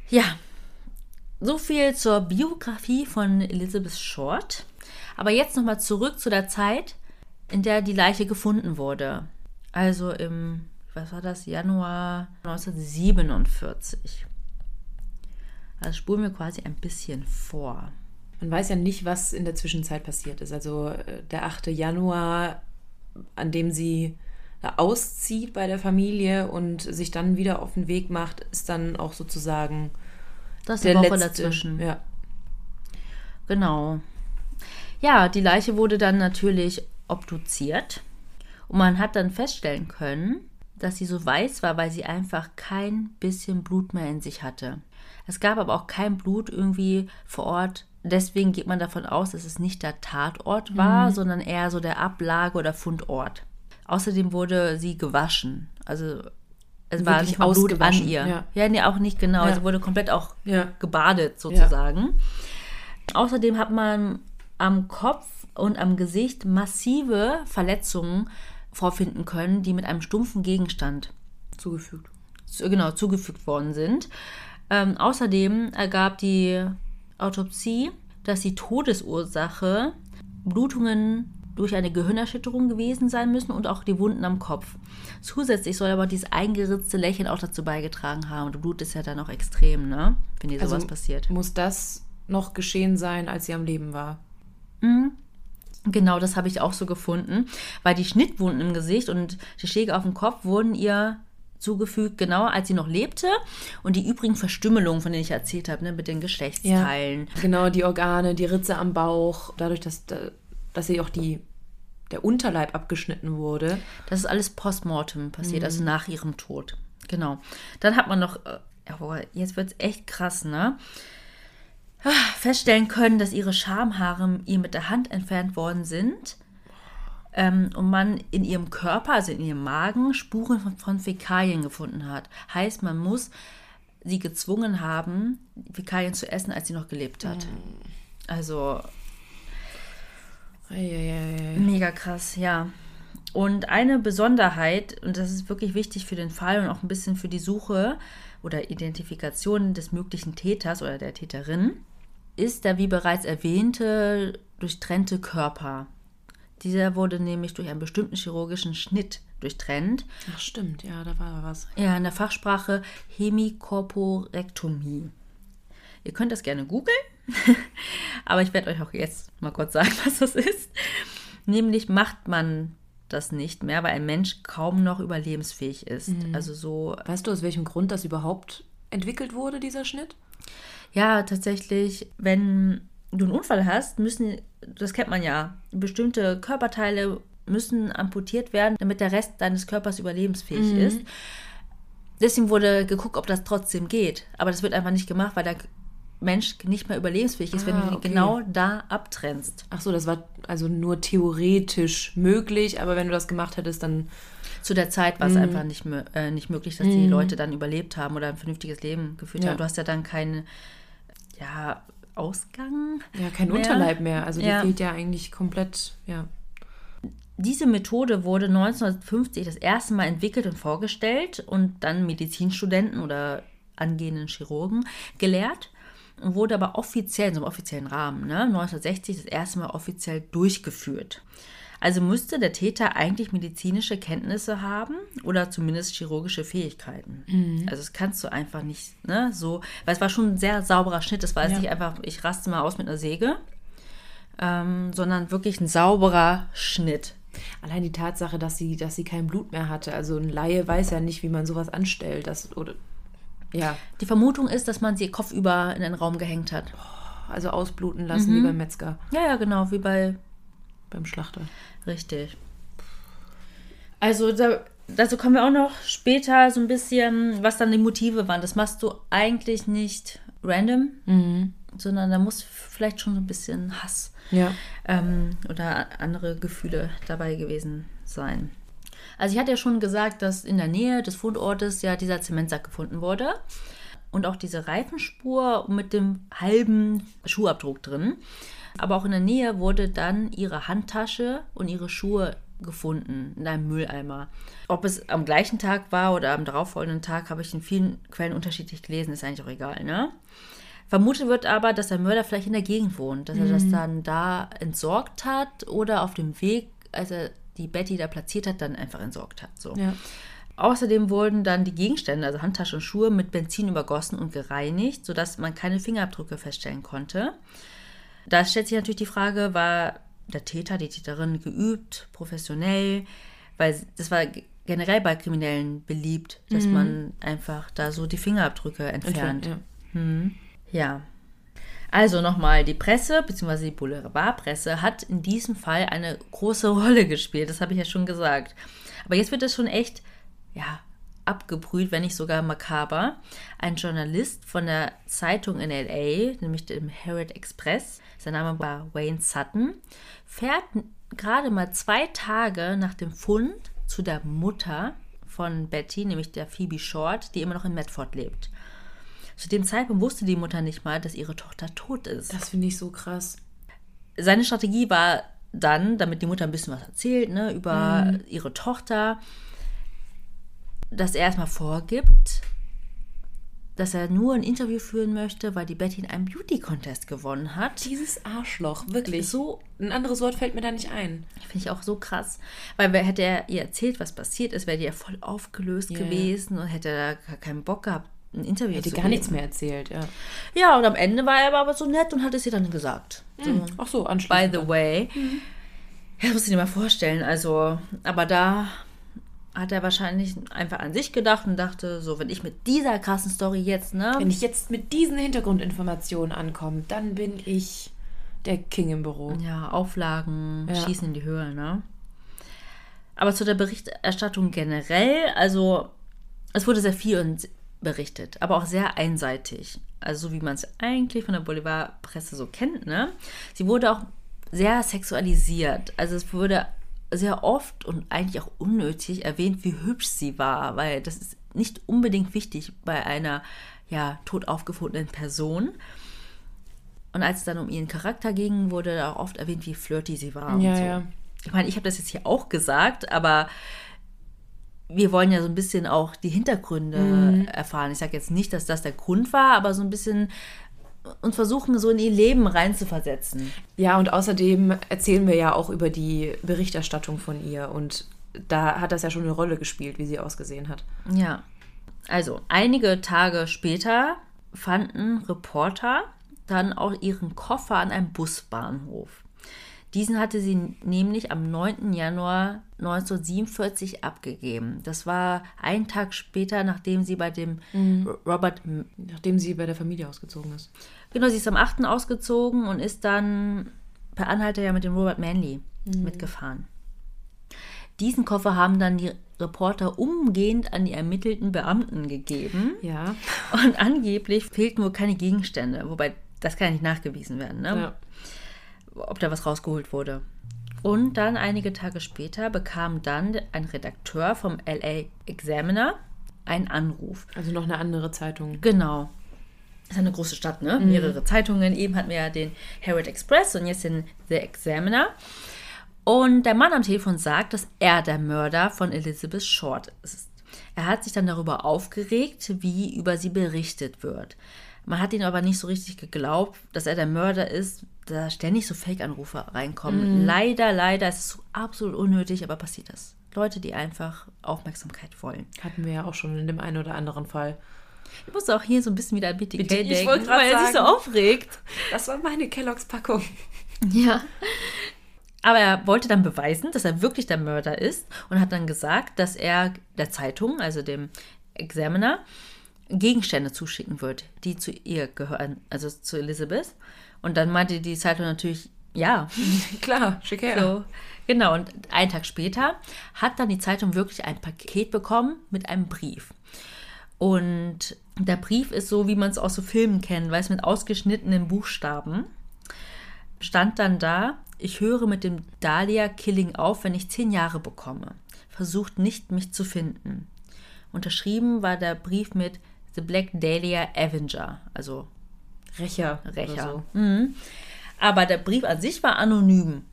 Ja, so viel zur Biografie von Elizabeth Short. Aber jetzt nochmal zurück zu der Zeit, in der die Leiche gefunden wurde. Also im, was war das, Januar 1947. Also spulen wir quasi ein bisschen vor. Man weiß ja nicht, was in der Zwischenzeit passiert ist. Also äh, der 8. Januar, an dem sie auszieht bei der Familie und sich dann wieder auf den Weg macht, ist dann auch sozusagen Das ist der Woche letzte. dazwischen. Ja. Genau. Ja, die Leiche wurde dann natürlich obduziert und man hat dann feststellen können, dass sie so weiß war, weil sie einfach kein bisschen Blut mehr in sich hatte. Es gab aber auch kein Blut irgendwie vor Ort. Deswegen geht man davon aus, dass es nicht der Tatort war, sondern eher so der Ablage- oder Fundort. Außerdem wurde sie gewaschen. Also es war nicht mal Blut an ausgewaschen, ihr. ja. Ja, nee, auch nicht genau. Ja. Sie wurde komplett auch Ja. gebadet sozusagen. Außerdem hat man am Kopf und am Gesicht massive Verletzungen vorfinden können, die mit einem stumpfen Gegenstand Zugefügt. zu, genau, zugefügt worden sind. Ähm, außerdem ergab die Autopsie, dass die Todesursache Blutungen durch eine Gehirnerschütterung gewesen sein müssen und auch die Wunden am Kopf. Zusätzlich soll aber dieses eingeritzte Lächeln auch dazu beigetragen haben. Und Blut ist ja dann auch extrem, ne? Wenn dir sowas Also passiert. Muss das noch geschehen sein, als sie am Leben war. Genau, das habe ich auch so gefunden, weil die Schnittwunden im Gesicht und die Schläge auf dem Kopf wurden ihr zugefügt, genau als sie noch lebte. Und die übrigen Verstümmelungen, von denen ich erzählt habe, ne, mit den Geschlechtsteilen. Genau, die Organe, die Ritze am Bauch, dadurch, dass, dass sie auch die, der Unterleib abgeschnitten wurde. Das ist alles postmortem passiert, also nach ihrem Tod. Genau. Dann hat man noch, äh, jetzt wird es echt krass, ne? Ah, Feststellen können, dass ihre Schamhaare ihr mit der Hand entfernt worden sind. Ähm, und man in ihrem Körper, also in ihrem Magen, Spuren von, von Fäkalien gefunden hat. Heißt, man muss sie gezwungen haben, Fäkalien zu essen, als sie noch gelebt hat. Also Eieiei. Mega krass, ja. Und eine Besonderheit, und das ist wirklich wichtig für den Fall und auch ein bisschen für die Suche oder Identifikation des möglichen Täters oder der Täterin, ist der, wie bereits erwähnte, durchtrennte Körper. Dieser wurde nämlich durch einen bestimmten chirurgischen Schnitt durchtrennt. Ach stimmt, ja, da war was. Ja, in der Fachsprache Hemikorporektomie. Ihr könnt das gerne googeln, aber ich werde euch auch jetzt mal kurz sagen, was das ist. Nämlich macht man das nicht mehr, weil ein Mensch kaum noch überlebensfähig ist. Also so, Weißt du, aus welchem Grund das überhaupt entwickelt wurde, dieser Schnitt? ja, tatsächlich, wenn du einen Unfall hast, müssen, das kennt man ja, bestimmte Körperteile müssen amputiert werden, damit der Rest deines Körpers überlebensfähig ist. Deswegen wurde geguckt, ob das trotzdem geht. Aber das wird einfach nicht gemacht, weil der Mensch nicht mehr überlebensfähig ist, wenn Ah, du ihn okay. genau da abtrennst. Ach so, das war also nur theoretisch möglich, aber wenn du das gemacht hättest, dann Zu der Zeit war es einfach nicht, äh, nicht möglich, dass die Leute dann überlebt haben oder ein vernünftiges Leben geführt Ja. haben. Du hast ja dann keinen ja, Ausgang. ja kein mehr. Unterleib mehr. Also Ja. die fehlt ja eigentlich komplett, ja. Diese Methode wurde 1950 das erste Mal entwickelt und vorgestellt und dann Medizinstudenten oder angehenden Chirurgen gelehrt und wurde aber offiziell, in so einem offiziellen Rahmen, ne, 1960 das erste Mal offiziell durchgeführt. Also müsste der Täter eigentlich medizinische Kenntnisse haben oder zumindest chirurgische Fähigkeiten. Also das kannst du einfach nicht, ne, so, weil es war schon ein sehr sauberer Schnitt. Das war jetzt Ja. nicht einfach, ich raste mal aus mit einer Säge, ähm, sondern wirklich ein sauberer Schnitt. Allein die Tatsache, dass sie, dass sie kein Blut mehr hatte. Also ein Laie weiß ja nicht, wie man sowas anstellt. Das, oder, ja, Die Vermutung ist, dass man sie kopfüber in den Raum gehängt hat. also ausbluten lassen wie beim Metzger, Ja, ja, genau, wie bei beim Schlachter. Richtig. Also da, dazu kommen wir auch noch später so ein bisschen, was dann die Motive waren. Das machst du eigentlich nicht random, sondern da muss vielleicht schon so ein bisschen Hass Ja. ähm, oder andere Gefühle dabei gewesen sein. Also ich hatte ja schon gesagt, dass in der Nähe des Fundortes ja dieser Zementsack gefunden wurde und auch diese Reifenspur mit dem halben Schuhabdruck drin. Aber auch in der Nähe wurde dann ihre Handtasche und ihre Schuhe gefunden in einem Mülleimer. Ob es am gleichen Tag war oder am darauffolgenden Tag, habe ich in vielen Quellen unterschiedlich gelesen, ist eigentlich auch egal, ne? Vermutet wird aber, dass der Mörder vielleicht in der Gegend wohnt, dass er das dann da entsorgt hat oder auf dem Weg, als er die Betty da platziert hat, dann einfach entsorgt hat. So. Ja. Außerdem wurden dann die Gegenstände, also Handtasche und Schuhe, mit Benzin übergossen und gereinigt, sodass man keine Fingerabdrücke feststellen konnte. Da stellt sich natürlich die Frage, war der Täter, die Täterin geübt, professionell, weil das war generell bei Kriminellen beliebt, dass man einfach da so die Fingerabdrücke entfernt. Ja. Ja. Also nochmal, die Presse, beziehungsweise die Boulevardpresse, hat in diesem Fall eine große Rolle gespielt. Das habe ich ja schon gesagt. Aber jetzt wird es schon echt, ja, abgebrüht, wenn nicht sogar makaber. Ein Journalist von der Zeitung in L.A., nämlich dem Herald Express, sein Name war Wayne Sutton, fährt gerade mal zwei Tage nach dem Fund zu der Mutter von Betty, nämlich der Phoebe Short, die immer noch in Medford lebt. Zu dem Zeitpunkt wusste die Mutter nicht mal, dass ihre Tochter tot ist. Das finde ich so krass. Seine Strategie war dann, damit die Mutter ein bisschen was erzählt, ne, über ihre Tochter, dass er erstmal vorgibt, dass er nur ein Interview führen möchte, weil die Betty in einem Beauty-Contest gewonnen hat. Dieses Arschloch, wirklich. So Ein anderes Wort fällt mir da nicht ein. Finde ich auch so krass. Weil hätte er ihr erzählt, was passiert ist, wäre die ja voll aufgelöst Ja, gewesen und hätte da gar keinen Bock gehabt, ein Interview Hätte zu gar geben. nichts mehr erzählt, ja. Ja, und am Ende war er aber so nett und hat es ihr dann gesagt. So, Ach so, by anschließend. the way. Ja, das muss ich dir mal vorstellen. Also, aber da hat er wahrscheinlich einfach an sich gedacht und dachte, so, wenn ich mit dieser krassen Story jetzt, ne? Wenn ich jetzt mit diesen Hintergrundinformationen ankomme, dann bin ich der King im Büro. Ja, Auflagen Ja. schießen in die Höhe, ne? Aber zu der Berichterstattung generell, also es wurde sehr viel berichtet, aber auch sehr einseitig. Also so wie man es eigentlich von der Boulevardpresse so kennt, ne? Sie wurde auch sehr sexualisiert. Also es wurde sehr oft und eigentlich auch unnötig erwähnt, wie hübsch sie war, weil das ist nicht unbedingt wichtig bei einer ja tot aufgefundenen Person. Und als es dann um ihren Charakter ging, wurde auch oft erwähnt, wie flirty sie war. Ja, so. ja. Ich meine, ich habe das jetzt hier auch gesagt, aber wir wollen ja so ein bisschen auch die Hintergründe Mhm. erfahren. Ich sage jetzt nicht, dass das der Grund war, aber so ein bisschen und versuchen, so in ihr Leben reinzuversetzen. Ja, und außerdem erzählen wir ja auch über die Berichterstattung von ihr. Und da hat das ja schon eine Rolle gespielt, wie sie ausgesehen hat. Ja. Also, einige Tage später fanden Reporter dann auch ihren Koffer an einem Busbahnhof. Diesen hatte sie nämlich am 9. Januar 1947 abgegeben. Das war ein Tag später, nachdem sie bei dem Robert Nachdem sie bei der Familie ausgezogen ist. Genau, sie ist am 8. ausgezogen und ist dann per Anhalter ja mit dem Robert Manley mitgefahren. Diesen Koffer haben dann die Reporter umgehend an die ermittelten Beamten gegeben. Ja. Und angeblich fehlten wohl keine Gegenstände, wobei das kann ja nicht nachgewiesen werden, ne? ja. ob da was rausgeholt wurde. Und dann einige Tage später bekam dann ein Redakteur vom LA Examiner einen Anruf. Also noch eine andere Zeitung. Genau. ist eine große Stadt, ne? Mehrere Zeitungen. Eben hatten wir ja den Herald Express und jetzt den The Examiner. Und der Mann am Telefon sagt, dass er der Mörder von Elizabeth Short ist. Er hat sich dann darüber aufgeregt, wie über sie berichtet wird. Man hat ihn aber nicht so richtig geglaubt, dass er der Mörder ist, da ständig so Fake-Anrufe reinkommen. Leider, leider, es ist so absolut unnötig, aber passiert das. Leute, die einfach Aufmerksamkeit wollen. Hatten wir ja auch schon in dem einen oder anderen Fall. Ich muss auch hier so ein bisschen wieder an BTK Bitte, ich denken, wollte gerade weil er sich so aufregt. Das war meine Kelloggs-Packung. Ja. Aber er wollte dann beweisen, dass er wirklich der Mörder ist und hat dann gesagt, dass er der Zeitung, also dem Examiner, Gegenstände zuschicken wird, die zu ihr gehören, also zu Elizabeth. Und dann meinte die Zeitung natürlich, ja, Klar, schick her. so. Genau, und einen Tag später hat dann die Zeitung wirklich ein Paket bekommen mit einem Brief. Und der Brief ist so, wie man es aus so Filmen kennt, weiß mit ausgeschnittenen Buchstaben. Stand dann da, ich höre mit dem Dahlia-Killing auf, wenn ich zehn Jahre bekomme. Versucht nicht, mich zu finden. Unterschrieben war der Brief mit The Black Dahlia Avenger, also Rächer. Rächer. Oder so. Mhm. Aber der Brief an sich war anonym.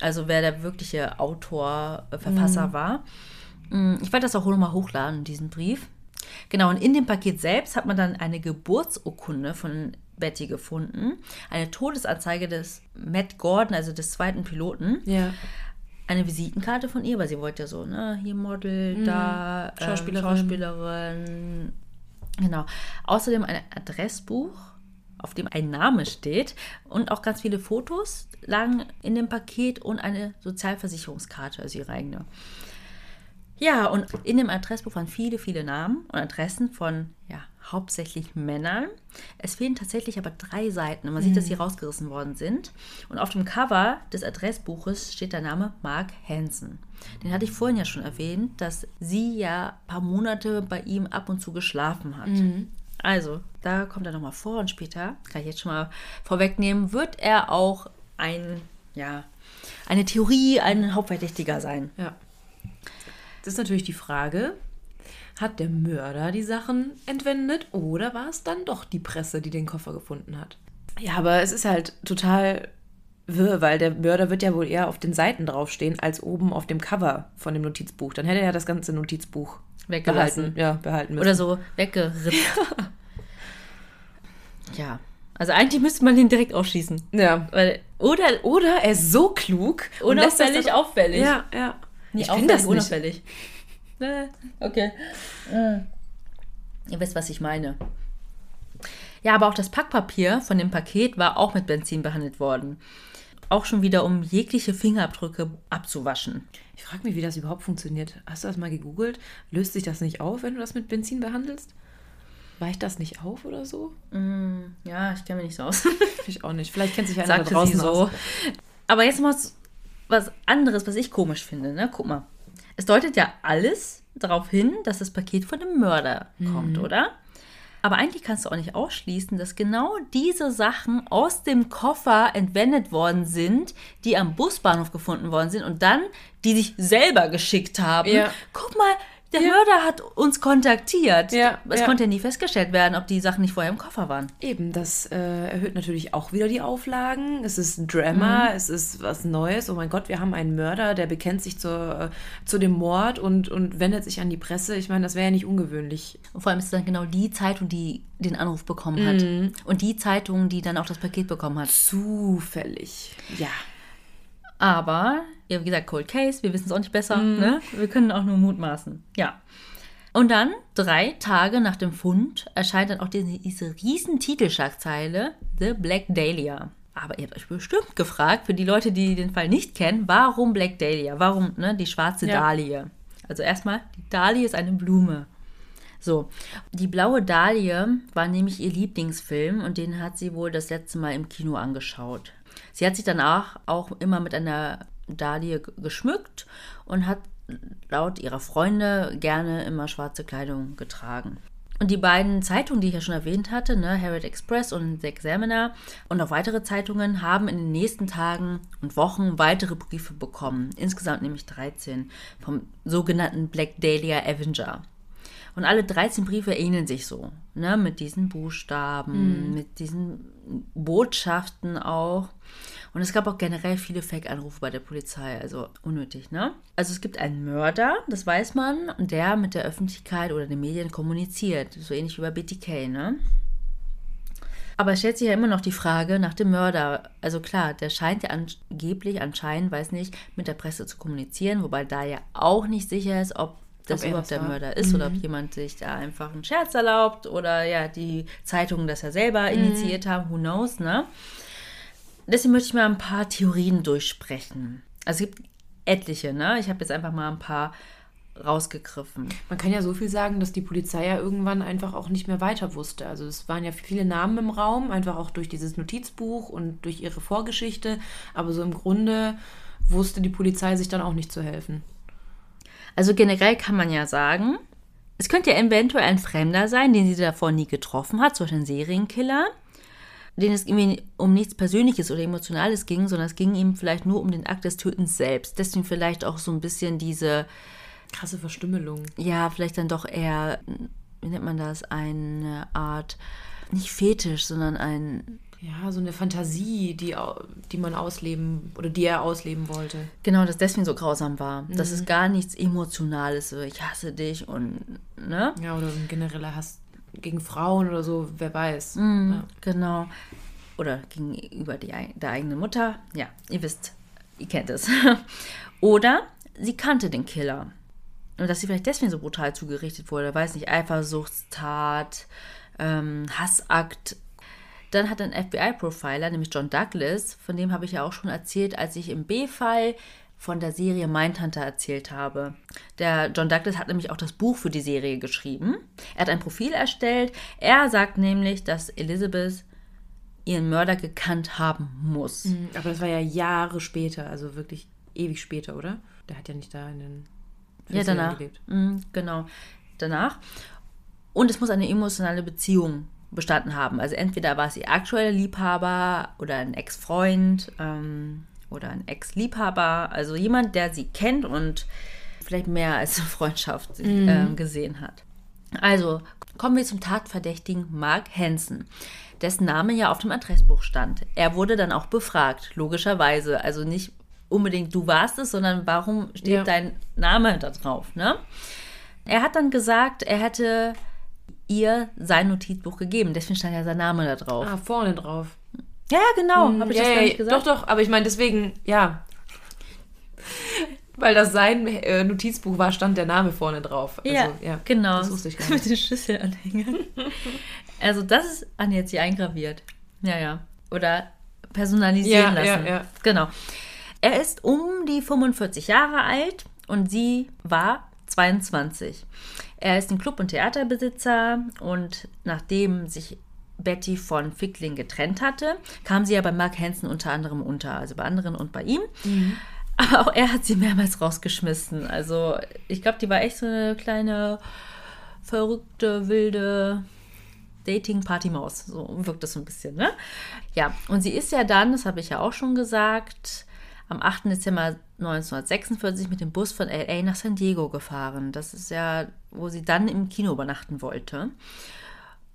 Also wer der wirkliche Autor, äh, Verfasser war. Mm, Ich werde das auch nochmal hochladen, diesen Brief. Genau, und in dem Paket selbst hat man dann eine Geburtsurkunde von Betty gefunden, eine Todesanzeige des Matt Gordon, also des zweiten Piloten, Ja. eine Visitenkarte von ihr, weil sie wollte ja so, ne, hier Model, da, ähm, Schauspielerin. Schauspielerin. Genau. Außerdem ein Adressbuch, auf dem ein Name steht und auch ganz viele Fotos lagen in dem Paket und eine Sozialversicherungskarte, also ihre eigene. Ja, und in dem Adressbuch waren viele, viele Namen und Adressen von, ja, hauptsächlich Männern. Es fehlen tatsächlich aber drei Seiten und man sieht, dass sie rausgerissen worden sind. Und auf dem Cover des Adressbuches steht der Name Mark Hansen. Den hatte ich vorhin ja schon erwähnt, dass sie ja ein paar Monate bei ihm ab und zu geschlafen hat. Also, da kommt er nochmal vor und später, kann ich jetzt schon mal vorwegnehmen, wird er auch ein, ja, eine Theorie, ein Hauptverdächtiger sein. Ja. Das ist natürlich die Frage, hat der Mörder die Sachen entwendet oder war es dann doch die Presse, die den Koffer gefunden hat? Ja, aber es ist halt total wirr, weil der Mörder wird ja wohl eher auf den Seiten draufstehen, als oben auf dem Cover von dem Notizbuch. Dann hätte er ja das ganze Notizbuch Weggelassen. behalten, ja, behalten müssen. Oder so weggeritzt. ja. Also eigentlich müsste man den direkt aufschießen. Ja. Weil, oder Oder er ist so klug unauffällig dann- auffällig. Ja, ja. Nee, ich finde das nicht. unauffällig. Nee, okay. Ihr wisst, was ich meine. Ja, aber auch das Packpapier von dem Paket war auch mit Benzin behandelt worden. Auch schon wieder, um jegliche Fingerabdrücke abzuwaschen. Ich frage mich, wie das überhaupt funktioniert. Hast du das mal gegoogelt? Löst sich das nicht auf, wenn du das mit Benzin behandelst? Weicht das nicht auf oder so? Mm, ja, ich kenne mich nicht so aus. ich auch nicht. Vielleicht kennt sich einer Sagte da draußen so. aus. Aber jetzt mal was anderes, was ich komisch finde. Ne? Guck mal. Es deutet ja alles darauf hin, dass das Paket von dem Mörder kommt, oder? Aber eigentlich kannst du auch nicht ausschließen, dass genau diese Sachen aus dem Koffer entwendet worden sind, die am Busbahnhof gefunden worden sind und dann die sich selber geschickt haben. Ja. Guck mal, der Mörder hat uns kontaktiert. Ja, es ja. konnte ja nie festgestellt werden, ob die Sachen nicht vorher im Koffer waren. Eben, das äh, erhöht natürlich auch wieder die Auflagen. Es ist Drama, Mhm. es ist was Neues. Oh mein Gott, wir haben einen Mörder, der bekennt sich zur, äh, zu dem Mord und, und wendet sich an die Presse. Ich meine, das wäre ja nicht ungewöhnlich. Und vor allem ist es dann genau die Zeitung, die den Anruf bekommen hat. Mhm. Und die Zeitung, die dann auch das Paket bekommen hat. Zufällig. Ja. Aber, ja, wie gesagt, Cold Case, wir wissen es auch nicht besser. Ne? Wir können auch nur mutmaßen. Ja. Und dann, drei Tage nach dem Fund, erscheint dann auch diese, diese riesen Titelschlagzeile The Black Dahlia. Aber ihr habt euch bestimmt gefragt, für die Leute, die den Fall nicht kennen, warum Black Dahlia? Warum ne, die schwarze Ja. Dahlie? Also erstmal, die Dahlie ist eine Blume. So, die blaue Dahlie war nämlich ihr Lieblingsfilm und den hat sie wohl das letzte Mal im Kino angeschaut. Sie hat sich danach auch immer mit einer Dahlie g- geschmückt und hat laut ihrer Freunde gerne immer schwarze Kleidung getragen. Und die beiden Zeitungen, die ich ja schon erwähnt hatte, ne, Herald Express und The Examiner und auch weitere Zeitungen, haben in den nächsten Tagen und Wochen weitere Briefe bekommen. Insgesamt nämlich 13 vom sogenannten Black Dahlia Avenger. Und alle 13 Briefe ähneln sich so, ne, mit diesen Buchstaben, mit diesen Botschaften auch. Und es gab auch generell viele Fake-Anrufe bei der Polizei, also unnötig, ne? Also es gibt einen Mörder, das weiß man, und der mit der Öffentlichkeit oder den Medien kommuniziert, so ähnlich wie bei BTK, ne? Aber es stellt sich ja immer noch die Frage nach dem Mörder. Also klar, der scheint ja angeblich, anscheinend, weiß nicht, mit der Presse zu kommunizieren, wobei da ja auch nicht sicher ist, ob das Ob er überhaupt das der. Mörder ist oder ob jemand sich da einfach einen Scherz erlaubt oder ja, die Zeitungen das ja selber initiiert haben, who knows, ne? Deswegen möchte ich mal ein paar Theorien durchsprechen. Also es gibt etliche, ne? Ich habe jetzt einfach mal ein paar rausgegriffen. Man kann ja so viel sagen, dass die Polizei ja irgendwann einfach auch nicht mehr weiter wusste. Also es waren ja viele Namen im Raum, einfach auch durch dieses Notizbuch und durch ihre Vorgeschichte. Aber so im Grunde wusste die Polizei sich dann auch nicht zu helfen. Also generell kann man ja sagen, es könnte ja eventuell ein Fremder sein, den sie davor nie getroffen hat, zum Beispiel ein Serienkiller, den es irgendwie um nichts Persönliches oder Emotionales ging, sondern es ging ihm vielleicht nur um den Akt des Tötens selbst. Deswegen vielleicht auch so ein bisschen diese, Krasse Verstümmelung. ja, vielleicht dann doch eher, wie nennt man das, eine Art, nicht Fetisch, sondern ein, Ja, so eine Fantasie, die, die man ausleben oder die er ausleben wollte. genau, das deswegen so grausam war. Das ist gar nichts Emotionales, so ich hasse dich und, ne? Ja, oder ein genereller Hass gegen Frauen oder so, wer weiß. Mhm. Ja. Genau. Oder gegenüber die, der eigenen Mutter. Ja, ihr wisst, ihr kennt es. Oder sie kannte den Killer. Und dass sie vielleicht deswegen so brutal zugerichtet wurde. Weiß nicht, Eifersuchtstat, ähm, Hassakt. Dann hat ein FBI-Profiler, nämlich John Douglas, von dem habe ich ja auch schon erzählt, als ich im B-Fall von der Serie Mindhunter erzählt habe. Der John Douglas hat nämlich auch das Buch für die Serie geschrieben. Er hat ein Profil erstellt. Er sagt nämlich, dass Elizabeth ihren Mörder gekannt haben muss. Aber das war ja Jahre später, also wirklich ewig später, oder? Der hat ja nicht da in den Ja, 40ern danach. gelebt. Mhm, genau. Danach. Und es muss eine emotionale Beziehung bestanden haben. Also entweder war es ihr aktueller Liebhaber oder ein Ex-Freund ähm, oder ein Ex-Liebhaber. Also jemand, der sie kennt und vielleicht mehr als eine Freundschaft ähm, gesehen hat. Also kommen wir zum Tatverdächtigen Mark Hansen, dessen Name ja auf dem Adressbuch stand. Er wurde dann auch befragt, logischerweise. Also nicht unbedingt du warst es, sondern warum steht Ja. dein Name da drauf, ne? Er hat dann gesagt, er hätte ihr sein Notizbuch gegeben. Deswegen stand ja sein Name da drauf. Ah, vorne drauf. Ja, ja, genau. Habe ich ja, das ja, gar nicht gesagt? Doch, doch, aber ich meine deswegen, ja. Weil das sein äh, Notizbuch war, stand der Name vorne drauf. Also, ja, ja, genau. Das wusste ich gar Mit nicht. den Schlüsselanhängern. also das ist an jetzt hier eingraviert. Ja, ja. Oder personalisieren Ja, ja, lassen. ja. Genau. Er ist um die 45 Jahre alt und sie war 22. Er ist ein Club- und Theaterbesitzer und nachdem sich Betty von Fickling getrennt hatte, kam sie ja bei Mark Hansen unter anderem unter, also bei anderen und bei ihm. Aber auch er hat sie mehrmals rausgeschmissen. Also ich glaube, die war echt so eine kleine, verrückte, wilde Dating-Party-Maus. So wirkt das so ein bisschen, ne? Ja, und sie ist ja dann, das habe ich ja auch schon gesagt, am 8. Dezember 1946 mit dem Bus von LA nach San Diego gefahren. Das ist ja, wo sie dann im Kino übernachten wollte.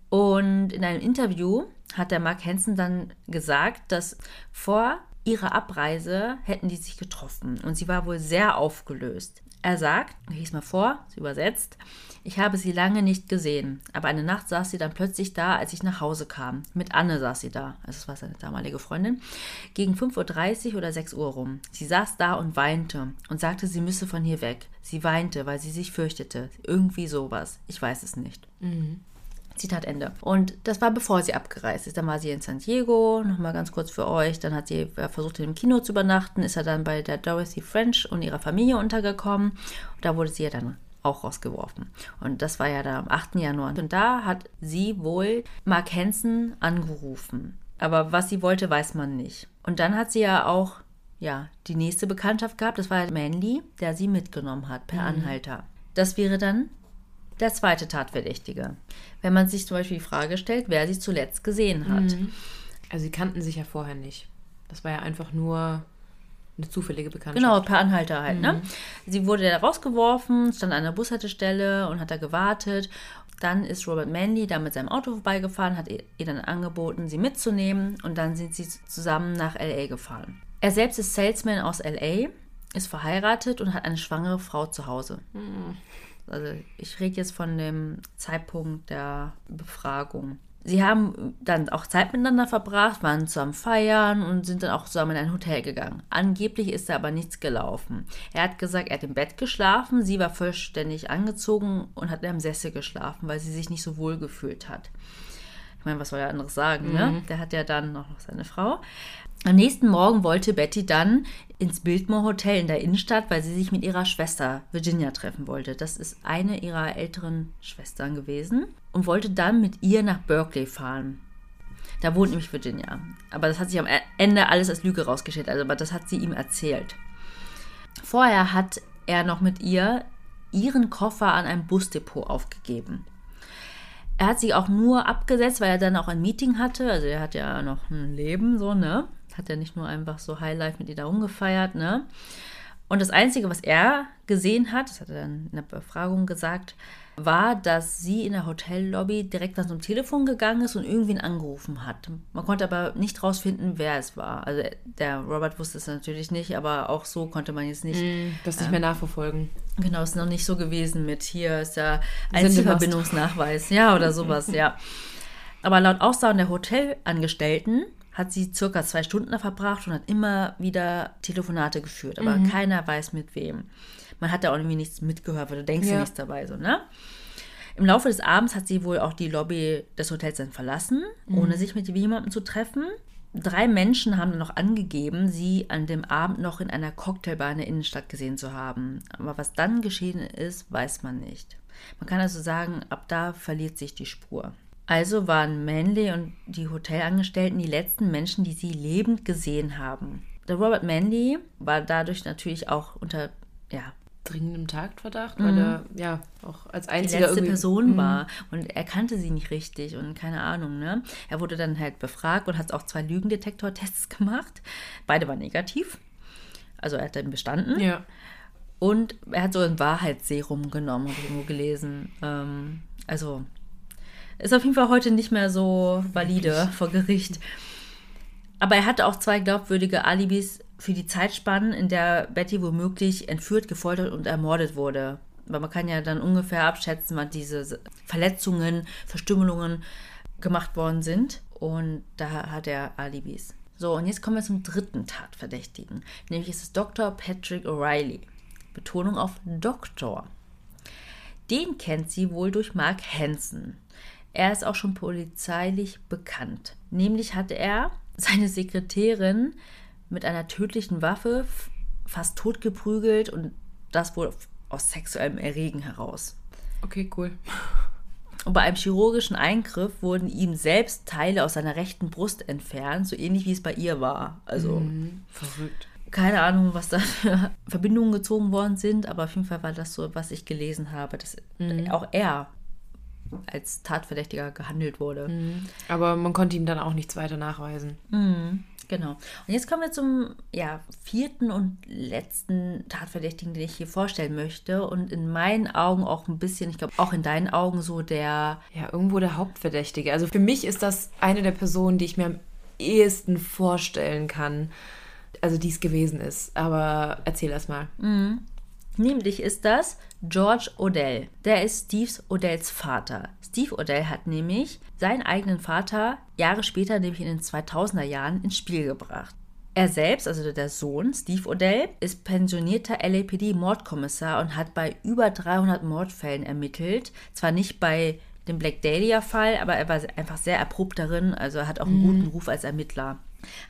Und in einem Interview hat der Mark Hansen dann gesagt, dass vor ihrer Abreise hätten die sich getroffen und sie war wohl sehr aufgelöst. Er sagt, ich lese mal vor, sie übersetzt, ich habe sie lange nicht gesehen, aber eine Nacht saß sie dann plötzlich da, als ich nach Hause kam. Mit Anne saß sie da, also das war seine damalige Freundin, gegen 5.30 Uhr oder 6 Uhr rum. Sie saß da und weinte und sagte, sie müsse von hier weg. Sie weinte, weil sie sich fürchtete. Irgendwie sowas. Ich weiß es nicht. Zitat Ende. Und das war bevor sie abgereist ist. Dann war sie in San Diego, nochmal ganz kurz für euch. Dann hat sie äh, versucht, in dem Kino zu übernachten, ist er dann bei der Dorothy French und ihrer Familie untergekommen. Und da wurde sie ja dann auch rausgeworfen. Und das war ja dann am 8. Januar. Und da hat sie wohl Mark Hansen angerufen. Aber was sie wollte, weiß man nicht. Und dann hat sie ja auch ja, die nächste Bekanntschaft gehabt. Das war ja Manly, der sie mitgenommen hat per Anhalter. Das wäre dann der zweite Tatverdächtige. Wenn man sich zum Beispiel die Frage stellt, wer sie zuletzt gesehen hat. Also sie kannten sich ja vorher nicht. Das war ja einfach nur eine zufällige Bekanntschaft. Genau, per Anhalter halt, ne? Sie wurde da rausgeworfen, stand an der Bushaltestelle und hat da gewartet. Dann ist Robert Manley da mit seinem Auto vorbeigefahren, hat ihr ihr dann angeboten, sie mitzunehmen und dann sind sie zusammen nach L.A. gefahren. Er selbst ist Salesman aus L.A., ist verheiratet und hat eine schwangere Frau zu Hause. Also ich rede jetzt von dem Zeitpunkt der Befragung. Sie haben dann auch Zeit miteinander verbracht, waren zusammen feiern und sind dann auch zusammen in ein Hotel gegangen. Angeblich ist da aber nichts gelaufen. Er hat gesagt, er hat im Bett geschlafen, sie war vollständig angezogen und hat in einem Sessel geschlafen, weil sie sich nicht so wohl gefühlt hat. Ich meine, was soll er anderes sagen, ne? Der hat ja dann noch seine Frau. Am nächsten Morgen wollte Betty dann ins Biltmore Hotel in der Innenstadt, weil sie sich mit ihrer Schwester Virginia treffen wollte. Das ist eine ihrer älteren Schwestern gewesen und wollte dann mit ihr nach Berkeley fahren. Da wohnt nämlich Virginia. Aber das hat sich am Ende alles als Lüge rausgestellt. Also, aber das hat sie ihm erzählt. Vorher hat er noch mit ihr ihren Koffer an einem Busdepot aufgegeben. Er hat sie auch nur abgesetzt, weil er dann auch ein Meeting hatte. Also er hat ja noch ein Leben, so, ne? Hat ja nicht nur einfach so Highlife mit ihr da rumgefeiert, ne? Und das Einzige, was er gesehen hat, das hat er dann in der Befragung gesagt, war, dass sie in der Hotellobby direkt an so ein Telefon gegangen ist und irgendwen angerufen hat. Man konnte aber nicht rausfinden, wer es war. Also der Robert wusste es natürlich nicht, aber auch so konnte man jetzt nicht. Das nicht mehr nachverfolgen. Genau, ist noch nicht so gewesen mit hier ist der Sendemast. Einzelverbindungsnachweis, ja, oder sowas, ja. Aber laut Aussagen der Hotelangestellten hat sie circa zwei Stunden da verbracht und hat immer wieder Telefonate geführt, aber keiner weiß mit wem. Man hat da auch irgendwie nichts mitgehört, weil du denkst ja Ja. nichts dabei, so, ne? Im Laufe des Abends hat sie wohl auch die Lobby des Hotels dann verlassen, ohne sich mit jemandem zu treffen. Drei Menschen haben dann noch angegeben, sie an dem Abend noch in einer Cocktailbar in der Innenstadt gesehen zu haben. Aber was dann geschehen ist, weiß man nicht. Man kann also sagen, ab da verliert sich die Spur. Also waren Manley und die Hotelangestellten die letzten Menschen, die sie lebend gesehen haben. Der Robert Manley war dadurch natürlich auch unter ja, Dringendem Taktverdacht, weil er ja auch als die einziger letzte irgendwie- Person war und er kannte sie nicht richtig und keine Ahnung, ne? Er wurde dann halt befragt und hat auch zwei Lügendetektortests gemacht. Beide waren negativ. Also er hat dann bestanden. Ja. Und er hat so ein Wahrheitsserum genommen, habe ich irgendwo gelesen. Ähm, also ist auf jeden Fall heute nicht mehr so valide vor Gericht. Aber er hatte auch zwei glaubwürdige Alibis für die Zeitspannen, in der Betty womöglich entführt, gefoltert und ermordet wurde. Weil man kann ja dann ungefähr abschätzen, wann diese Verletzungen, Verstümmelungen gemacht worden sind. Und da hat er Alibis. So, und jetzt kommen wir zum dritten Tatverdächtigen. Nämlich ist es Dr. Patrick O'Reilly. Betonung auf Doktor. Den kennt sie wohl durch Mark Hansen. Er ist auch schon polizeilich bekannt. Nämlich hatte er seine Sekretärin mit einer tödlichen Waffe fast totgeprügelt und das wohl aus sexuellem Erregen heraus. Okay, cool. Und bei einem chirurgischen Eingriff wurden ihm selbst Teile aus seiner rechten Brust entfernt, so ähnlich wie es bei ihr war. Also mhm, verrückt. Keine Ahnung, was da für Verbindungen gezogen worden sind, aber auf jeden Fall war das so, was ich gelesen habe, dass mhm. auch er als Tatverdächtiger gehandelt wurde. Mhm. Aber man konnte ihm dann auch nichts weiter nachweisen. Mhm. Genau. Und jetzt kommen wir zum ja, vierten und letzten Tatverdächtigen, den ich hier vorstellen möchte. Und in meinen Augen auch ein bisschen, ich glaube auch in deinen Augen so der. Ja, irgendwo der Hauptverdächtige. Also für mich ist das eine der Personen, die ich mir am ehesten vorstellen kann, also die es gewesen ist. Aber erzähl erst mal. Mhm. Nämlich ist das George Odell. Der ist Steves Odells Vater. Steve Odell hat nämlich seinen eigenen Vater Jahre später, nämlich in den 2000er Jahren, ins Spiel gebracht. Er selbst, also der Sohn, Steve Odell, ist pensionierter LAPD-Mordkommissar und hat bei über 300 Mordfällen ermittelt. Zwar nicht bei dem Black Dahlia-Fall, aber er war einfach sehr erprobt darin, also er hat auch einen mhm. guten Ruf als Ermittler.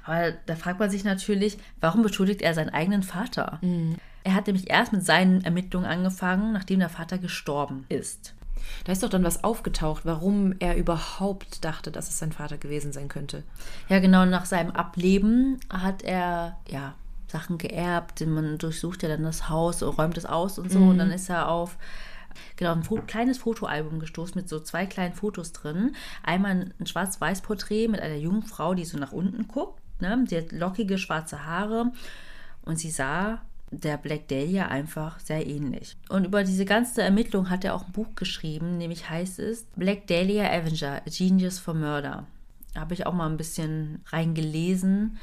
Aber da fragt man sich natürlich, warum beschuldigt er seinen eigenen Vater? Mhm. Er hat nämlich erst mit seinen Ermittlungen angefangen, nachdem der Vater gestorben ist. Da ist doch dann was aufgetaucht, warum er überhaupt dachte, dass es sein Vater gewesen sein könnte. Ja, genau, nach seinem Ableben hat er, ja, Sachen geerbt. Man durchsucht ja dann das Haus, räumt es aus und so. Mhm. Und dann ist er auf genau, ein Fo kleines Fotoalbum gestoßen mit so zwei kleinen Fotos drin. Einmal ein Schwarz-Weiß-Porträt mit einer jungen Frau, die so nach unten guckt. Ne? Die hat lockige schwarze Haare und sie sah der Black Dahlia einfach sehr ähnlich. Und über diese ganze Ermittlung hat er auch ein Buch geschrieben, nämlich heißt es Black Dahlia Avenger, A Genius for Murder. Da habe ich auch mal ein bisschen reingelesen.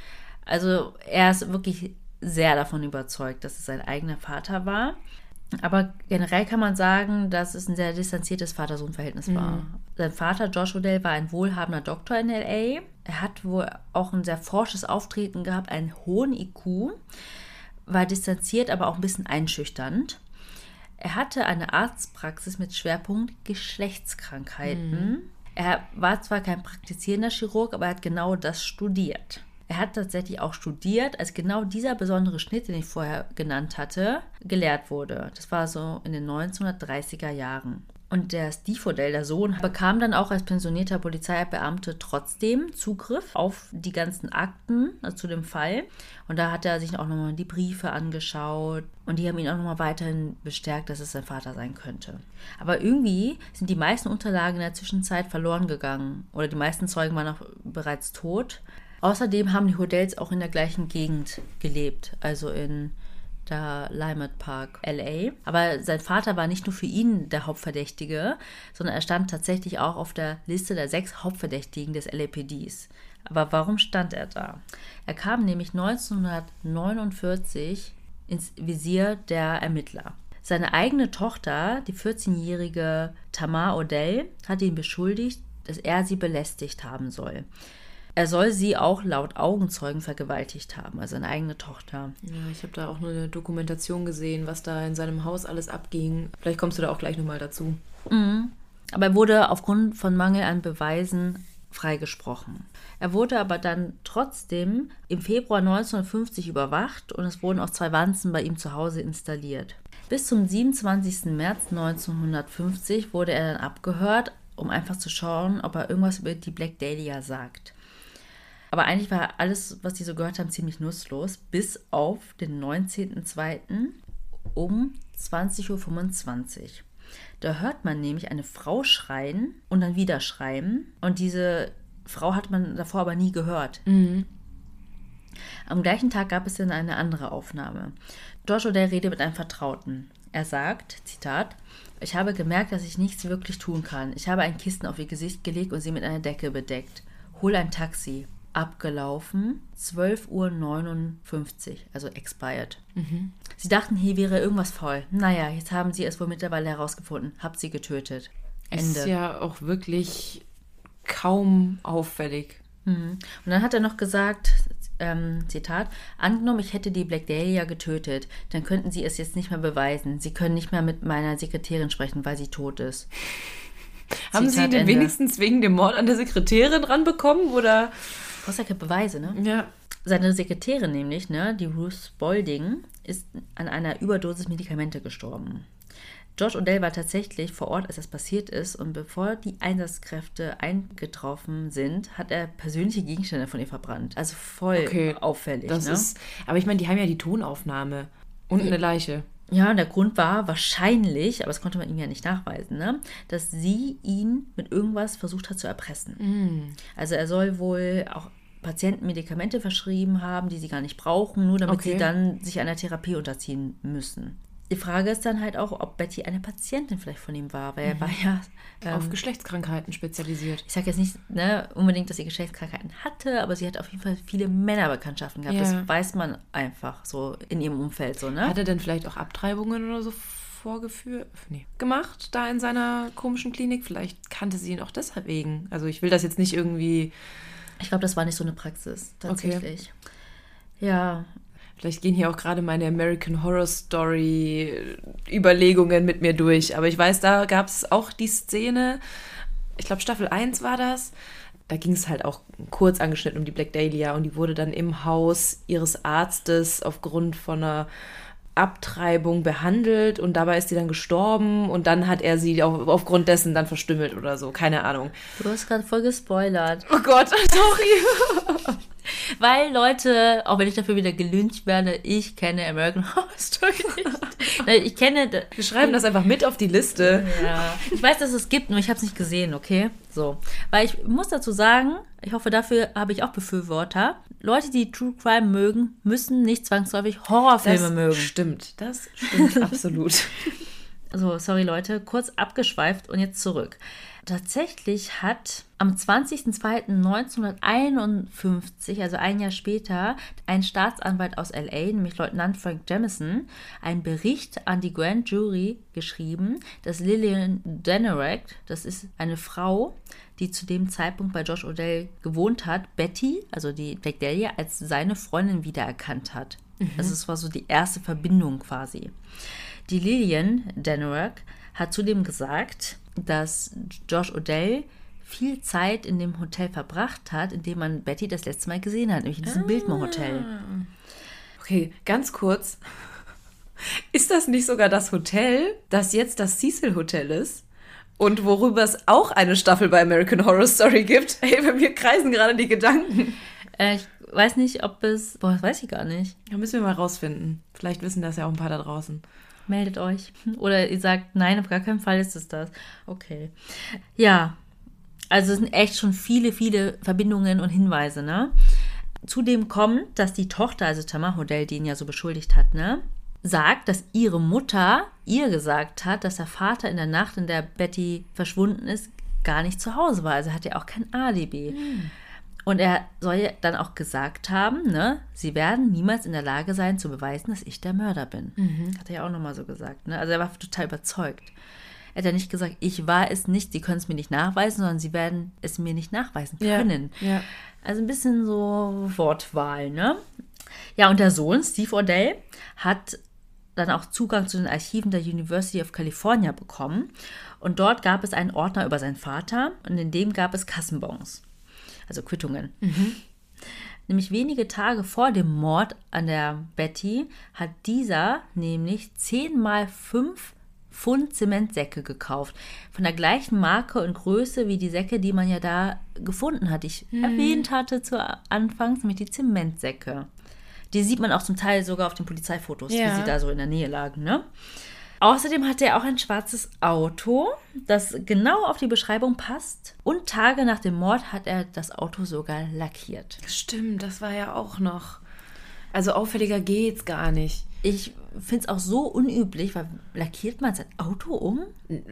Also er ist wirklich sehr davon überzeugt, dass es sein eigener Vater war. Aber generell kann man sagen, dass es ein sehr distanziertes Vater-Sohn-Verhältnis mhm. war. Sein Vater, Josh Odell, war ein wohlhabender Doktor in L.A. Er hat wohl auch ein sehr forsches Auftreten gehabt, einen hohen IQ, war distanziert, aber auch ein bisschen einschüchternd. Er hatte eine Arztpraxis mit Schwerpunkt Geschlechtskrankheiten. Mhm. Er war zwar kein praktizierender Chirurg, aber er hat genau das studiert. Er hat tatsächlich auch studiert, als genau dieser besondere Schnitt, den ich vorher genannt hatte, gelehrt wurde. Das war so in den 1930er Jahren. Und der Steve der Sohn, bekam dann auch als pensionierter Polizeibeamte trotzdem Zugriff auf die ganzen Akten also zu dem Fall. Und da hat er sich auch nochmal die Briefe angeschaut. Und die haben ihn auch nochmal weiterhin bestärkt, dass es sein Vater sein könnte. Aber irgendwie sind die meisten Unterlagen in der Zwischenzeit verloren gegangen. Oder die meisten Zeugen waren auch bereits tot. Außerdem haben die Hotels auch in der gleichen Gegend gelebt, also in der Lymet Park, LA. Aber sein Vater war nicht nur für ihn der Hauptverdächtige, sondern er stand tatsächlich auch auf der Liste der sechs Hauptverdächtigen des LAPDs. Aber warum stand er da? Er kam nämlich 1949 ins Visier der Ermittler. Seine eigene Tochter, die 14-jährige Tamar Odell, hat ihn beschuldigt, dass er sie belästigt haben soll. Er soll sie auch laut Augenzeugen vergewaltigt haben, also seine eigene Tochter. Ja, ich habe da auch nur eine Dokumentation gesehen, was da in seinem Haus alles abging. Vielleicht kommst du da auch gleich nochmal dazu. Mhm. Aber er wurde aufgrund von Mangel an Beweisen freigesprochen. Er wurde aber dann trotzdem im Februar 1950 überwacht und es wurden auch zwei Wanzen bei ihm zu Hause installiert. Bis zum 27. März 1950 wurde er dann abgehört, um einfach zu schauen, ob er irgendwas über die Black Dahlia sagt. Aber eigentlich war alles, was die so gehört haben, ziemlich nutzlos, bis auf den 19.02. um 20.25 Uhr. Da hört man nämlich eine Frau schreien und dann wieder schreien. Und diese Frau hat man davor aber nie gehört. Mhm. Am gleichen Tag gab es dann eine andere Aufnahme. Joshua der redet mit einem Vertrauten. Er sagt, Zitat, ich habe gemerkt, dass ich nichts wirklich tun kann. Ich habe ein Kissen auf ihr Gesicht gelegt und sie mit einer Decke bedeckt. Hol ein Taxi abgelaufen, 12.59 Uhr, also expired. Mhm. Sie dachten, hier wäre irgendwas voll. Naja, jetzt haben sie es wohl mittlerweile herausgefunden. Habt sie getötet. Ende. Ist ja auch wirklich kaum auffällig. Mhm. Und dann hat er noch gesagt, ähm, Zitat, angenommen, ich hätte die Black Dahlia getötet, dann könnten Sie es jetzt nicht mehr beweisen. Sie können nicht mehr mit meiner Sekretärin sprechen, weil sie tot ist. Haben Sie Zitat den Ende. wenigstens wegen dem Mord an der Sekretärin ranbekommen oder? Hast ja keine Beweise, ne? Ja. Seine Sekretärin nämlich, ne, die Ruth Spalding, ist an einer Überdosis Medikamente gestorben. George Odell war tatsächlich vor Ort, als das passiert ist, und bevor die Einsatzkräfte eingetroffen sind, hat er persönliche Gegenstände von ihr verbrannt. Also voll Okay, auffällig. Das ne? ist. Aber ich meine, die haben ja die Tonaufnahme und eine Leiche. Ja, und der Grund war wahrscheinlich, aber das konnte man ihm ja nicht nachweisen, ne, dass sie ihn mit irgendwas versucht hat zu erpressen. Mm. Also er soll wohl auch Patienten Medikamente verschrieben haben, die sie gar nicht brauchen, nur damit Okay. sie dann sich einer Therapie unterziehen müssen. Die Frage ist dann halt auch, ob Betty eine Patientin vielleicht von ihm war, weil er war ja, ähm, Auf Geschlechtskrankheiten spezialisiert. ich sage jetzt nicht ne, unbedingt, dass sie Geschlechtskrankheiten hatte, aber sie hat auf jeden Fall viele Männerbekanntschaften gehabt. Ja. Das weiß man einfach so in ihrem Umfeld so, ne? Hat er denn vielleicht auch Abtreibungen oder so vorgeführt? Nee. Gemacht da in seiner komischen Klinik? Vielleicht kannte sie ihn auch deshalb wegen. Also ich will das jetzt nicht irgendwie. Ich glaube, das war nicht so eine Praxis, tatsächlich. Ja, Vielleicht gehen hier auch gerade meine American Horror Story Überlegungen mit mir durch. Aber ich weiß, da gab es auch die Szene, ich glaube Staffel 1 war das. Da ging es halt auch kurz angeschnitten um die Black Dahlia und die wurde dann im Haus ihres Arztes aufgrund von einer Abtreibung behandelt und dabei ist sie dann gestorben und dann hat er sie auf, aufgrund dessen dann verstümmelt oder so, keine Ahnung. du hast gerade voll gespoilert. Oh Gott, sorry. Weil Leute, auch wenn ich dafür wieder gelyncht werde, ich kenne American Horror Story nicht. Ich kenne. Wir schreiben das einfach mit auf die Liste. Ja, ich weiß, dass es gibt, nur ich habe es nicht gesehen, okay? So. Weil ich muss dazu sagen, ich hoffe, dafür habe ich auch Befürworter. Leute, die True Crime mögen, müssen nicht zwangsläufig Horrorfilme Das mögen. stimmt, das stimmt absolut. So, sorry Leute, kurz abgeschweift und jetzt zurück. Tatsächlich hat am 20.02.1951, also ein Jahr später, ein Staatsanwalt aus LA, nämlich Leutnant Frank Jamison, einen Bericht an die Grand Jury geschrieben, dass Lillian Denerac, das ist eine Frau, die zu dem Zeitpunkt bei Josh Odell gewohnt hat, Betty, also die Black Dahlia, als seine Freundin wiedererkannt hat. Also es war so die erste Verbindung quasi. Die Lillian Denerac hat zudem gesagt, dass Josh Odell viel Zeit in dem Hotel verbracht hat, in dem man Betty das letzte Mal gesehen hat, nämlich in diesem Biltmore Hotel. Okay, ganz kurz. Ist das nicht sogar das Hotel, das jetzt das Cecil Hotel ist? Und worüber es auch eine Staffel bei American Horror Story gibt? Hey, bei mir kreisen gerade die Gedanken. Äh, ich weiß nicht, ob es. Boah, das weiß ich gar nicht. Da müssen wir mal rausfinden. Vielleicht wissen das ja auch ein paar da draußen. Meldet euch. Oder ihr sagt, nein, auf gar keinen Fall ist es das. Okay. Ja. Also es sind echt schon viele, viele Verbindungen und Hinweise, ne? Zudem kommt, dass die Tochter, also Tamar Hodel, die ihn ja so beschuldigt hat, ne? sagt, dass ihre Mutter ihr gesagt hat, dass der Vater in der Nacht, in der Betty verschwunden ist, gar nicht zu Hause war. Also hat er auch kein Alibi. Und er soll ja dann auch gesagt haben, ne, sie werden niemals in der Lage sein zu beweisen, dass ich der Mörder bin. Hat er ja auch nochmal so gesagt. Ne? Also er war total überzeugt. Er hat ja nicht gesagt, ich war es nicht, sie können es mir nicht nachweisen, sondern sie werden es mir nicht nachweisen können. Ja. Also ein bisschen so Wortwahl, ne? Ja, und der Sohn, Steve Odell, hat dann auch Zugang zu den Archiven der University of California bekommen. Und dort gab es einen Ordner über seinen Vater und in dem gab es Kassenbons, also Quittungen. Nämlich wenige Tage vor dem Mord an der Betty hat dieser nämlich 10 mal 5 Pfund Zementsäcke gekauft. Von der gleichen Marke und Größe wie die Säcke, die man ja da gefunden hat, ich erwähnt hatte zu Anfangs, nämlich die Zementsäcke. Die sieht man auch zum Teil sogar auf den Polizeifotos, wie Ja. sie da so in der Nähe lagen. Ne? Außerdem hatte er auch ein schwarzes Auto, das genau auf die Beschreibung passt. Und Tage nach dem Mord hat er das Auto sogar lackiert. Stimmt, das war ja auch noch. Also auffälliger geht's gar nicht. Ich finde es auch so unüblich, weil lackiert man sein Auto um?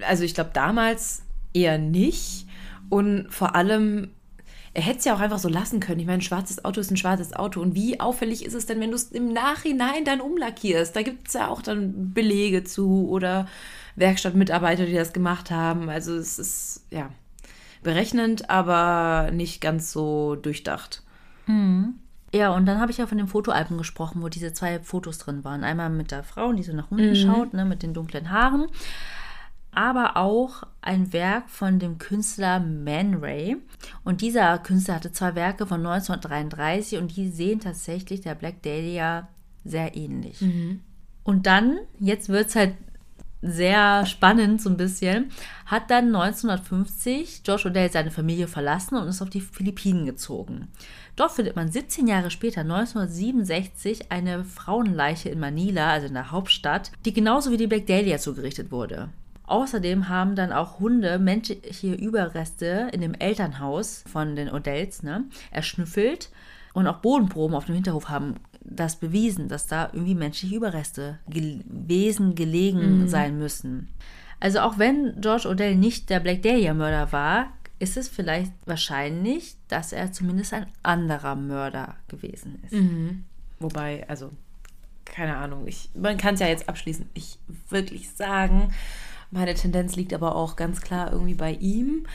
Also ich glaube damals eher nicht. Und vor allem, er hätte es ja auch einfach so lassen können. Ich meine, ein schwarzes Auto ist ein schwarzes Auto. Und wie auffällig ist es denn, wenn du es im Nachhinein dann umlackierst? Da gibt es ja auch dann Belege zu oder Werkstattmitarbeiter, die das gemacht haben. Also es ist, ja, berechnend, aber nicht ganz so durchdacht. Ja, und dann habe ich ja von dem Fotoalbum gesprochen, wo diese zwei Fotos drin waren. Einmal mit der Frau, die so nach unten schaut, ne, mit den dunklen Haaren. Aber auch ein Werk von dem Künstler Man Ray. Und dieser Künstler hatte zwei Werke von 1933 und die sehen tatsächlich der Black Dahlia sehr ähnlich. Und dann, jetzt wird es halt sehr spannend so ein bisschen, hat dann 1950 George Odell seine Familie verlassen und ist auf die Philippinen gezogen. Dort findet man 17 Jahre später, 1967, eine Frauenleiche in Manila, also in der Hauptstadt, die genauso wie die Black Dahlia zugerichtet wurde. Außerdem haben dann auch Hunde menschliche Überreste in dem Elternhaus von den Odells ne, erschnüffelt und auch Bodenproben auf dem Hinterhof haben das bewiesen, dass da irgendwie menschliche Überreste gewesen, gelegen sein müssen. Also auch wenn George Odell nicht der Black Dahlia-Mörder war, ist es vielleicht wahrscheinlich, dass er zumindest ein anderer Mörder gewesen ist. Wobei, also, keine Ahnung, ich, man kann es ja jetzt abschließend nicht wirklich sagen. Meine Tendenz liegt aber auch ganz klar irgendwie bei ihm.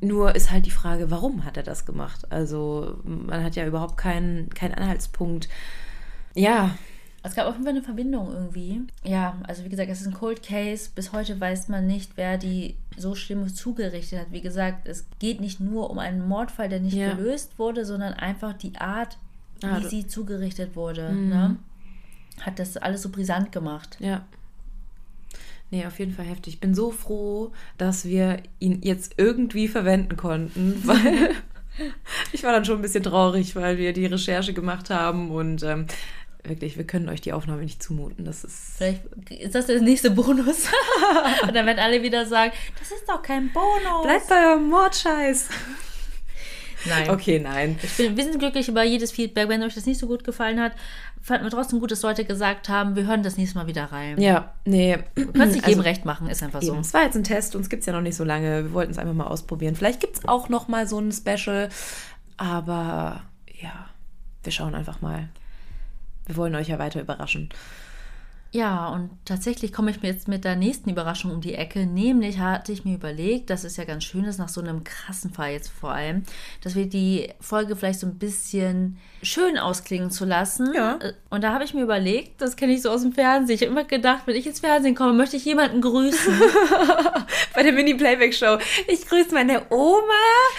Nur ist halt die Frage, warum hat er das gemacht? Also, man hat ja überhaupt keinen, keinen Anhaltspunkt. Ja, Es gab Fall eine Verbindung irgendwie. Ja, also wie gesagt, es ist ein Cold Case. Bis heute weiß man nicht, wer die so Schlimmes zugerichtet hat. Wie gesagt, es geht nicht nur um einen Mordfall, der nicht Ja. gelöst wurde, sondern einfach die Art, wie Ah, sie zugerichtet wurde. Ne? Hat das alles so brisant gemacht. Ja. Nee, auf jeden Fall heftig. Ich bin so froh, dass wir ihn jetzt irgendwie verwenden konnten, weil ich war dann schon ein bisschen traurig, weil wir die Recherche gemacht haben und ähm, wirklich, wir können euch die Aufnahme nicht zumuten. Das ist. Vielleicht ist das der nächste Bonus. Und dann werden alle wieder sagen, das ist doch kein Bonus. Bleibt bei eurem Mordscheiß. Nein. Okay, nein. Ich bin, wir sind glücklich über jedes Feedback. Wenn euch das nicht so gut gefallen hat, fanden wir trotzdem gut, dass Leute gesagt haben, wir hören das nächste Mal wieder rein. Ja, nee. Du kannst nicht Also- jedem recht machen, ist einfach so. Eben. Es war jetzt ein Test, uns gibt es ja noch nicht so lange. Wir wollten es einfach mal ausprobieren. Vielleicht gibt es auch noch mal so ein Special. Aber ja, wir schauen einfach mal. Wir wollen euch ja weiter überraschen. Ja, und tatsächlich komme ich mir jetzt mit der nächsten Überraschung um die Ecke. Nämlich hatte ich mir überlegt, dass es ja ganz schön ist, nach so einem krassen Fall jetzt vor allem, dass wir die Folge vielleicht so ein bisschen schön ausklingen zu lassen. Ja. Und da habe ich mir überlegt, das kenne ich so aus dem Fernsehen. Ich habe immer gedacht, wenn ich ins Fernsehen komme, möchte ich jemanden grüßen. Bei der Mini-Playback-Show. Ich grüße meine Oma.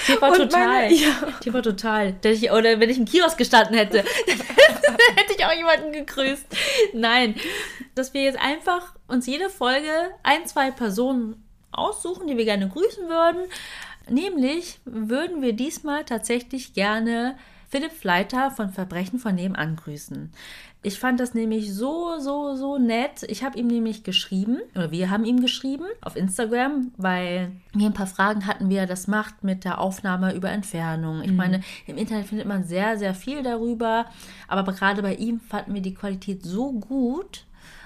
TV und total. Meine, ja. TV total. Dass ich, oder wenn ich im Kiosk gestanden hätte, dann hätte ich auch jemanden gegrüßt. Nein, dass wir jetzt einfach uns jede Folge ein, zwei Personen aussuchen, die wir gerne grüßen würden. Nämlich würden wir diesmal tatsächlich gerne Philipp Fleiter von Verbrechen von nebenan grüßen. Ich fand das nämlich so, so, so nett. Ich habe ihm nämlich geschrieben, oder wir haben ihm geschrieben auf Instagram, weil wir ein paar Fragen hatten, wie er das macht mit der Aufnahme über Entfernung. Ich meine, im Internet findet man sehr, sehr viel darüber, aber gerade bei ihm fanden wir die Qualität so gut.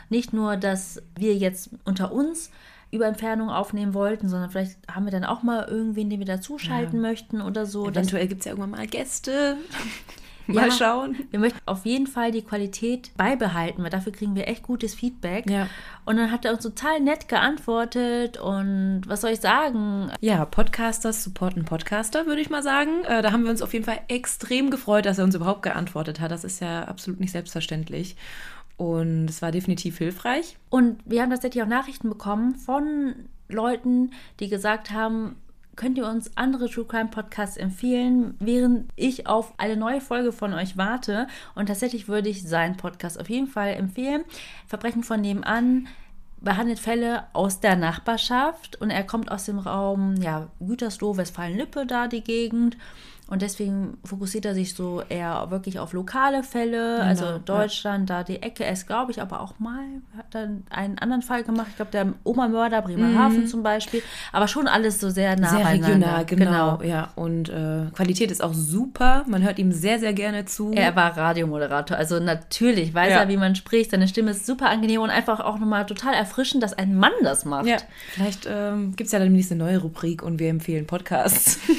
Nicht nur, dass wir jetzt unter uns über Entfernung aufnehmen wollten, sondern vielleicht haben wir dann auch mal irgendwen, den wir dazuschalten möchten oder so. Eventuell gibt es ja irgendwann mal Gäste. mal Ja. schauen. wir möchten auf jeden Fall die Qualität beibehalten, weil dafür kriegen wir echt gutes Feedback. Ja. Und dann hat er uns total nett geantwortet und was soll ich sagen? Ja, Podcasters supporten Podcaster, würde ich mal sagen. Äh, da haben wir uns auf jeden Fall extrem gefreut, dass er uns überhaupt geantwortet hat. Das ist ja absolut nicht selbstverständlich. Und es war definitiv hilfreich. Und wir haben tatsächlich auch Nachrichten bekommen von Leuten, die gesagt haben, könnt ihr uns andere True Crime Podcasts empfehlen, während ich auf eine neue Folge von euch warte. Und tatsächlich würde ich seinen Podcast auf jeden Fall empfehlen. Verbrechen von nebenan behandelt Fälle aus der Nachbarschaft und er kommt aus dem Raum ja, Gütersloh, Westfalen-Lippe, da die Gegend. Und deswegen fokussiert er sich so eher wirklich auf lokale Fälle, also ja. Deutschland, da die Ecke. Er ist, glaube ich, aber auch mal, hat dann einen anderen Fall gemacht. Ich glaube, der Oma-Mörder, Bremerhaven zum Beispiel. Aber schon alles so sehr nah Sehr beieinander. regional, genau. Ja, und äh, Qualität ist auch super. Man hört ihm sehr, sehr gerne zu. Er war Radiomoderator, also natürlich weiß Ja. er, wie man spricht. Seine Stimme ist super angenehm und einfach auch nochmal total erfrischend, dass ein Mann das macht. ja, vielleicht ähm, gibt es ja demnächst eine neue Rubrik und wir empfehlen Podcasts.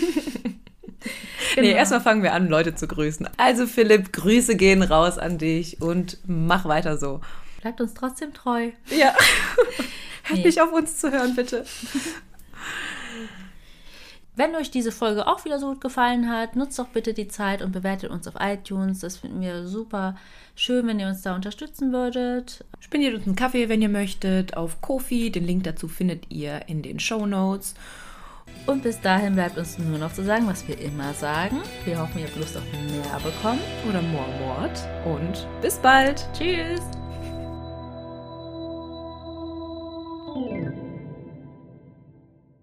Nee, Genau. erstmal fangen wir an, Leute zu grüßen. Also Philipp, Grüße gehen raus an dich und mach weiter so. Bleibt uns trotzdem treu. Ja. Hört Nee. nicht auf uns zu hören, bitte. Wenn euch diese Folge auch wieder so gut gefallen hat, nutzt doch bitte die Zeit und bewertet uns auf iTunes. Das finden wir super schön, wenn ihr uns da unterstützen würdet. Spendiert uns einen Kaffee, wenn ihr möchtet, auf Kofi. Den Link dazu findet ihr in den Show Notes. Und bis dahin bleibt uns nur noch zu sagen, was wir immer sagen. Wir hoffen, ihr habt Lust auf mehr bekommen. Oder more Mord. Und bis bald. Tschüss.